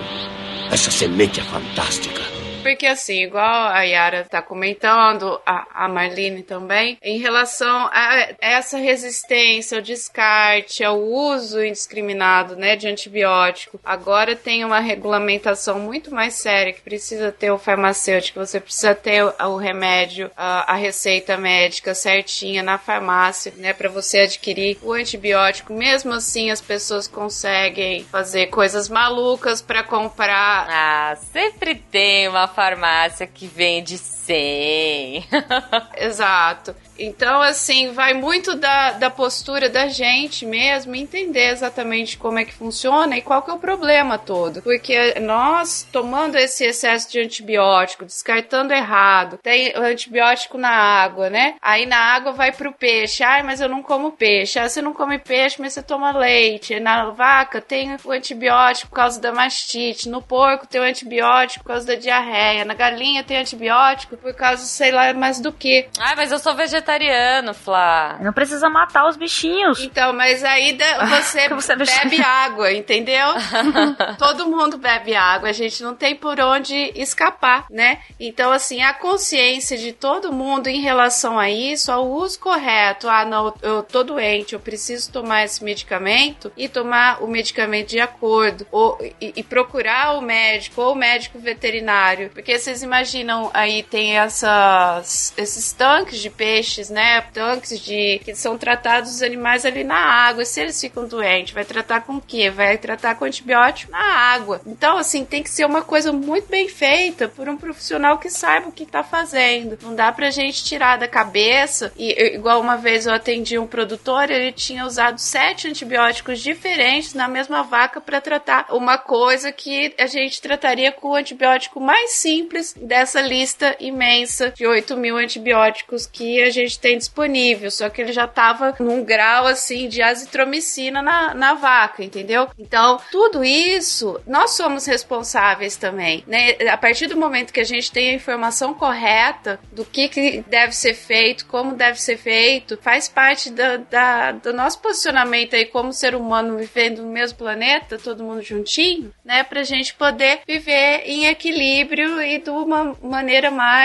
Speaker 11: Essa semente é fantástica.
Speaker 5: Porque assim, igual a Yara tá comentando, a, a Marlene também, em relação a essa resistência ao descarte, ao uso indiscriminado, né, de antibiótico, agora tem uma regulamentação muito mais séria que precisa ter o farmacêutico, você precisa ter o, o remédio, a, a receita médica certinha na farmácia, né, para você adquirir o antibiótico. Mesmo assim, as pessoas conseguem fazer coisas malucas para comprar
Speaker 2: Ah, sempre tem uma farmácia que vende 100.
Speaker 5: Exato. Então, assim, vai muito da, da postura da gente mesmo entender exatamente como é que funciona e qual que é o problema todo. Porque nós, tomando esse excesso de antibiótico, descartando errado, tem antibiótico na água, né? Aí na água vai pro peixe. Ai, mas eu não como peixe. Ah, você não come peixe, mas você toma leite. Na vaca tem o antibiótico por causa da mastite. No porco tem o antibiótico por causa da diarreia. Na galinha tem antibiótico por causa, sei lá, mais do que.
Speaker 2: Ai, mas eu sou vegetariano, Flá.
Speaker 1: Não precisa matar os bichinhos.
Speaker 5: Então, mas aí você,
Speaker 1: você deixa-
Speaker 5: bebe água, entendeu? Todo mundo bebe água, a gente não tem por onde escapar, né? Então, assim, a consciência de todo mundo em relação a isso, ao uso correto. Ah, não, eu tô doente, eu preciso tomar esse medicamento e tomar o medicamento de acordo. Ou, e, e procurar o médico ou o médico veterinário. Porque vocês imaginam aí, tem essas, esses tanques de peixes, né? Tanques de. que são tratados os animais ali na água. Se eles ficam doentes, vai tratar com o quê? Vai tratar com antibiótico na água. Então, assim, tem que ser uma coisa muito bem feita por um profissional que saiba o que tá fazendo. Não dá pra gente tirar da cabeça. E igual uma vez eu atendi um produtor, ele tinha usado sete antibióticos diferentes na mesma vaca para tratar uma coisa que a gente trataria com o antibiótico mais simples dessa lista imensa de 8 mil antibióticos que a gente tem disponível. Só que ele já tava num grau assim de azitromicina na, na vaca, entendeu? Então, tudo isso nós somos responsáveis também, né? A partir do momento que a gente tem a informação correta do que, que deve ser feito, como deve ser feito, faz parte da, da- do nosso posicionamento aí como ser humano vivendo no mesmo planeta, todo mundo juntinho, né? Pra gente poder viver em equilíbrio e de uma maneira mais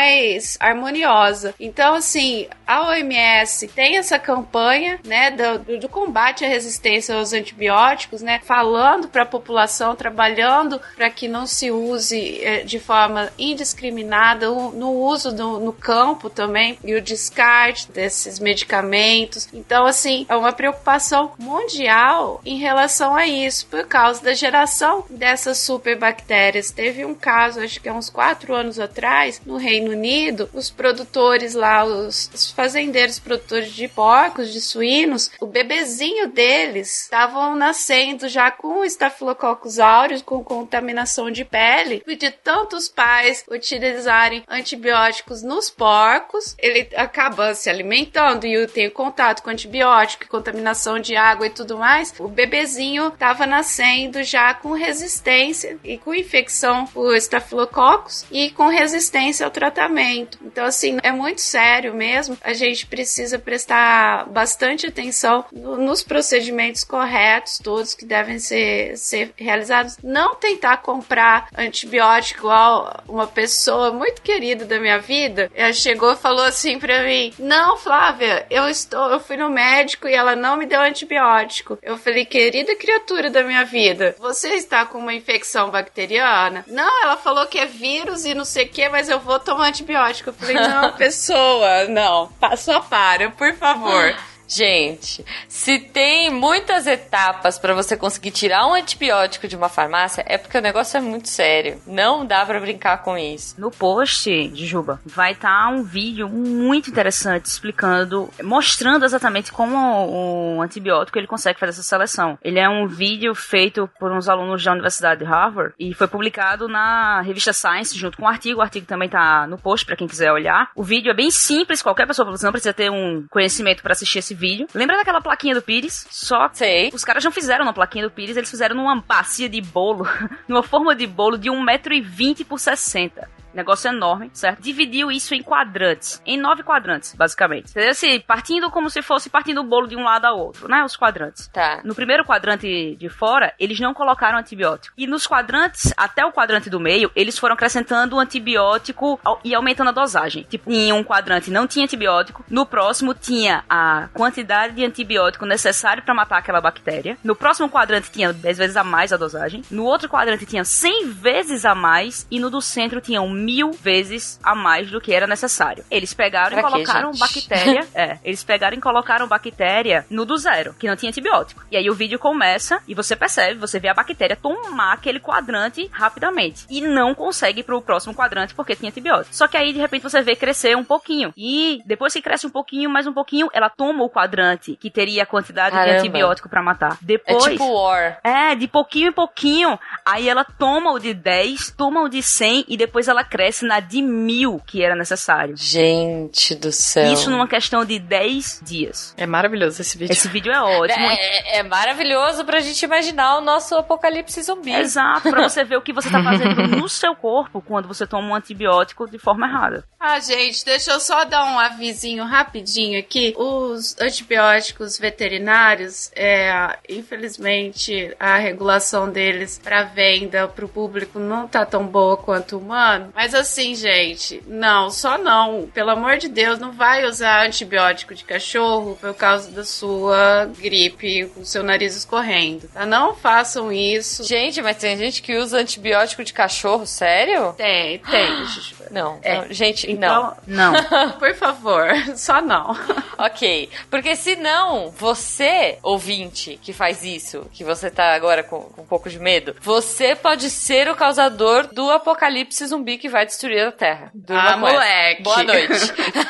Speaker 5: harmoniosa. Então, assim, a OMS tem essa campanha, né, do, do- do combate à resistência aos antibióticos, né, falando para a população, trabalhando para que não se use eh, de forma indiscriminada o- no uso no, no campo também e o descarte desses medicamentos. Então, assim, é uma preocupação mundial em relação a isso, por causa da geração dessas superbactérias. Teve um caso, acho que há uns quatro anos atrás, no Reino Unido, os produtores lá, os fazendeiros produtores de porcos, de suínos, o bebezinho deles estavam nascendo já com estafilococcus aureus, com contaminação de pele, e de tantos pais utilizarem antibióticos nos porcos, ele acaba se alimentando e tem contato com antibiótico, contaminação de água e tudo mais. O bebezinho estava nascendo já com resistência e com infecção por estafilococcus e com resistência ao tratamento. Então, assim, é muito sério mesmo. A gente precisa prestar bastante atenção no, nos procedimentos corretos, todos que devem ser, ser realizados. Não tentar comprar antibiótico a uma pessoa muito querida da minha vida. Ela chegou e falou assim pra mim: Não, Flávia, eu estou, eu fui no médico e ela não me deu antibiótico. Eu falei, querida criatura da minha vida, você está com uma infecção bacteriana? Não, ela falou que é vírus e não sei o que, mas eu vou tomar antibiótico. Eu falei, não, pessoa, não, só para, por favor.
Speaker 2: Gente, se tem muitas etapas para você conseguir tirar um antibiótico de uma farmácia, é porque o negócio é muito sério. Não dá para brincar com isso.
Speaker 1: No post de Juba vai estar tá um vídeo muito interessante explicando, mostrando exatamente como o antibiótico ele consegue fazer essa seleção. Ele é um vídeo feito por uns alunos da Universidade de Harvard e foi publicado na revista Science junto com o artigo. O artigo também tá no post para quem quiser olhar. O vídeo é bem simples, qualquer pessoa não precisa ter um conhecimento para assistir esse vídeo. Lembra daquela plaquinha do Pires? Só
Speaker 2: Sei.
Speaker 1: os caras não fizeram na plaquinha do Pires, eles fizeram numa bacia de bolo, numa forma de bolo de 1,20m por 60 negócio enorme, certo? Dividiu isso em quadrantes, em nove quadrantes, basicamente. Assim, partindo como se fosse partindo o bolo de um lado ao outro, né? Os quadrantes.
Speaker 2: Tá.
Speaker 1: No primeiro quadrante de fora, eles não colocaram antibiótico. E nos quadrantes, até o quadrante do meio, eles foram acrescentando o antibiótico e aumentando a dosagem. Tipo, em um quadrante não tinha antibiótico, no próximo tinha a quantidade de antibiótico necessário para matar aquela bactéria. No próximo quadrante tinha 10 vezes a mais a dosagem. No outro quadrante tinha 100 vezes a mais. E no do centro tinha mil vezes a mais do que era necessário. Eles pegaram
Speaker 2: Pra
Speaker 1: e
Speaker 2: quê,
Speaker 1: colocaram
Speaker 2: gente?
Speaker 1: bactéria. é, eles pegaram e colocaram bactéria no do zero, que não tinha antibiótico. E aí o vídeo começa e você percebe, você vê a bactéria tomar aquele quadrante rapidamente. E não consegue ir pro próximo quadrante porque tinha antibiótico. Só que aí de repente você vê crescer um pouquinho. E depois que cresce um pouquinho, mais um pouquinho, ela toma o quadrante que teria a quantidade de
Speaker 2: Caramba.
Speaker 1: antibiótico pra matar.
Speaker 2: É
Speaker 1: Depois.
Speaker 2: tipo War.
Speaker 1: É, de pouquinho em pouquinho. Aí ela toma o de 10, toma o de 100 e depois ela cresce na de mil que era necessário.
Speaker 2: Gente do céu.
Speaker 1: Isso numa questão de 10 dias.
Speaker 3: É maravilhoso esse vídeo.
Speaker 1: Esse vídeo é ótimo.
Speaker 2: É, é maravilhoso pra gente imaginar o nosso apocalipse zumbi.
Speaker 1: Exato, pra você ver o que você tá fazendo no seu corpo quando você toma um antibiótico de forma errada.
Speaker 5: Ah, gente, deixa eu só dar um avisinho rapidinho aqui. Os antibióticos veterinários, é, infelizmente, a regulação deles para venda para o público não tá tão boa quanto o humano. Mas assim, gente, não, só não. Pelo amor de Deus, não vai usar antibiótico de cachorro por causa da sua gripe, com o seu nariz escorrendo, tá? Não façam isso.
Speaker 2: Gente, mas tem gente que usa antibiótico de cachorro, sério?
Speaker 5: Tem, tem.
Speaker 2: Não,
Speaker 5: É.
Speaker 2: não, gente,
Speaker 5: Então,
Speaker 1: Não.
Speaker 5: por favor, só não.
Speaker 2: não. Ok, porque senão você, ouvinte, que faz isso, que você tá agora com, com um pouco de medo, você pode ser o causador do apocalipse zumbi que vai destruir a Terra. Durma
Speaker 5: Ah, moleque.
Speaker 2: Boa noite.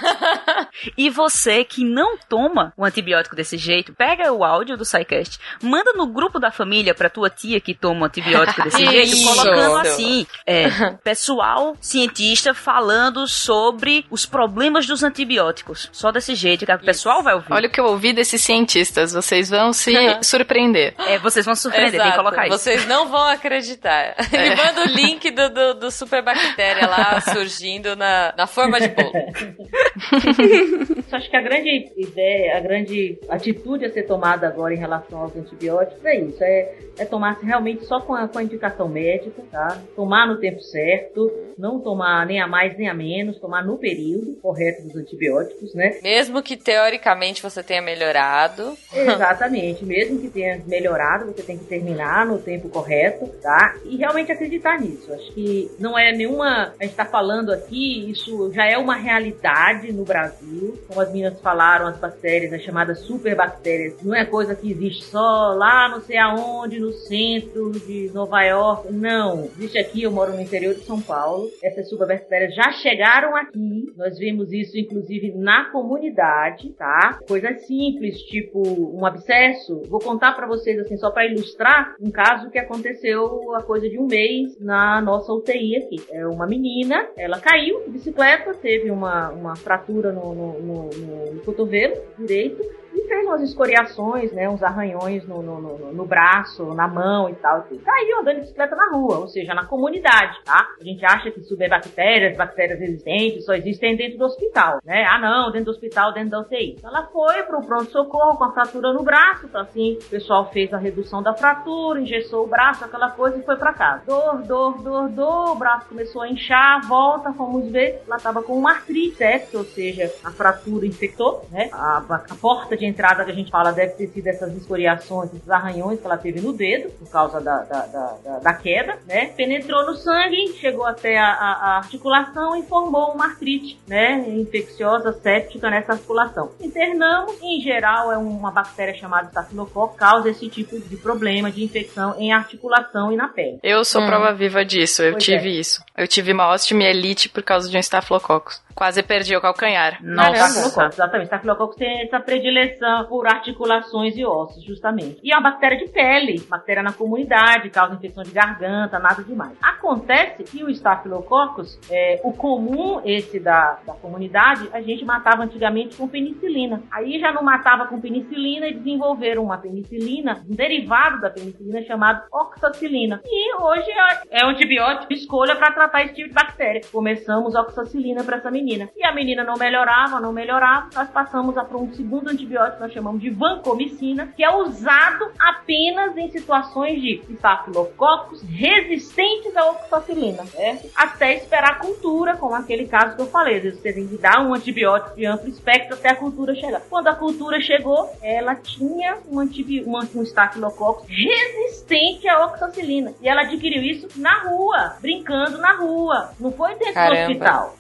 Speaker 1: E você que não toma o antibiótico desse jeito, pega o áudio do SciCast, manda no grupo da família pra tua tia que toma o antibiótico desse jeito, colocando assim, é, pessoal cientista falando sobre os problemas dos antibióticos. Só desse jeito que o pessoal vai ouvir.
Speaker 3: Olha o que eu ouvi desses cientistas, vocês vão se surpreender.
Speaker 1: É, vocês vão se surpreender, tem que
Speaker 2: Exato.
Speaker 1: colocar isso.
Speaker 2: Vocês não vão acreditar. Ele manda o link do, do, do superbactéria lá surgindo na, na forma de bolo.
Speaker 4: Eu acho que a grande ideia, a grande atitude a ser tomada agora em relação aos antibióticos é isso, é, é tomar realmente só com a, com a indicação médica, tá? Tomar no tempo certo, não tomar nem a mais nem a menos, tomar no período correto dos antibióticos, né?
Speaker 2: Mesmo que teoricamente você tenha melhorado.
Speaker 4: Exatamente, mesmo que tenha melhorado, você tem que terminar no tempo correto, tá? E realmente acreditar nisso. Acho que não é nenhuma. A gente tá falando aqui, isso já é uma realidade no Brasil. Como as meninas falaram, as bactérias, as chamadas superbactérias, não é coisa que existe só lá não sei aonde, no centro de Nova York. Não, existe aqui, eu moro no interior de São Paulo. Essas subabactérias já chegaram aqui. Nós vimos isso, inclusive, na comunidade, tá? Coisas simples, tipo um abscesso. Vou contar para vocês, assim, só para ilustrar um caso que aconteceu há coisa de um mês na nossa UTI aqui. É uma menina, ela caiu de bicicleta, teve uma, uma fratura no, no, no, no cotovelo direito e fez umas escoriações, né, uns arranhões no, no, no, no braço, na mão e tal. E caiu andando de bicicleta na rua, ou seja, na comunidade, tá? A gente acha que bactérias, bactérias resistentes, só existem dentro do hospital, né? Ah, não, dentro do hospital, dentro da UTI. Ela foi pro pronto-socorro com a fratura no braço, tá assim, o pessoal fez a redução da fratura, engessou o braço, aquela coisa e foi para casa. Dor, dor, dor, dor, o braço começou a inchar, volta, fomos ver, ela tava com uma artrite septo, ou seja, a fratura infectou, né? A, a porta de entrada que a gente fala deve ter sido essas escoriações, esses arranhões que ela teve no dedo, por causa da, da, da, da queda, né? Penetrou no sangue, chegou até a, a, a, articulação e formou uma artrite, né? Infecciosa, séptica nessa articulação. Internamos, em geral, é uma bactéria chamada Staphylococcus, causa esse tipo de problema de infecção em articulação e na pele.
Speaker 3: Eu sou hum. prova viva disso, eu pois tive é. isso. Eu tive uma osteomielite por causa de um Staphylococcus. Quase perdi o calcanhar.
Speaker 4: Nossa. exatamente. Staphylococcus tem essa predileção por articulações e ossos, justamente. E é uma bactéria de pele, bactéria na comunidade, causa infecção de garganta, nada demais. Acontece que o Staphylococcus, é, o comum esse da, da comunidade, a gente matava antigamente com penicilina. Aí já não matava com penicilina e desenvolveram uma penicilina, um derivado da penicilina chamado oxacilina. E hoje é, é um antibiótico escolha para tratar esse tipo de bactéria. Começamos oxacilina para essa menina menina. E a menina não melhorava, não melhorava. Nós passamos a para um segundo antibiótico, nós chamamos de vancomicina, que é usado apenas em situações de estafilococcus resistentes à oxacilina, certo? Até esperar a cultura, como aquele caso que eu falei. Às vezes você tem que dar um antibiótico de amplo espectro até a cultura chegar. Quando a cultura chegou, ela tinha um, antibi um estafilococcus resistente à oxacilina. E ela adquiriu isso na rua, brincando na rua. Não foi dentro Caramba. do hospital.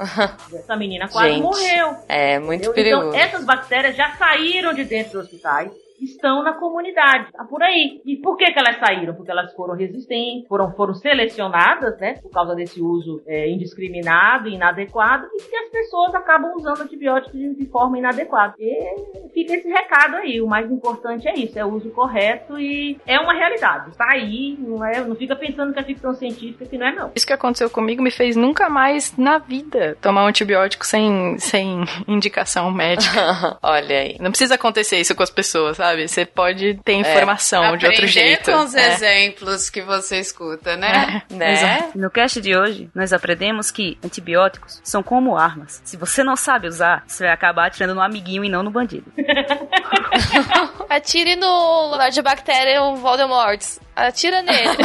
Speaker 4: Essa menina quase Gente, morreu.
Speaker 2: É muito entendeu? perigoso.
Speaker 4: Então, essas bactérias já saíram de dentro dos hospitais estão na comunidade. Tá por aí. E por que, que elas saíram? Porque elas foram resistentes, foram, foram selecionadas, né? Por causa desse uso é, indiscriminado e inadequado, e que as pessoas acabam usando antibióticos de, de, forma inadequada. E fica esse recado aí. O mais importante é isso, é o uso correto e é uma realidade. Tá aí, não, é, não fica pensando que é ficção científica, que não é não.
Speaker 3: Isso que aconteceu comigo me fez nunca mais na vida tomar um antibiótico sem, sem indicação médica.
Speaker 2: Olha aí.
Speaker 3: Não precisa acontecer isso com as pessoas, sabe? Sabe? Você pode ter é, informação é, de outro jeito.
Speaker 5: com os é. exemplos que você escuta, né?
Speaker 1: É, né? No cast de hoje, nós aprendemos que antibióticos são como armas. Se você não sabe usar, você vai acabar atirando no amiguinho e não no bandido.
Speaker 6: Atire no Lorde Bactéria Voldemort. Atira nele.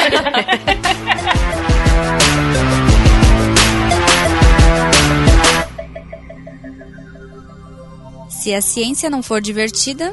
Speaker 7: Se a ciência não for divertida,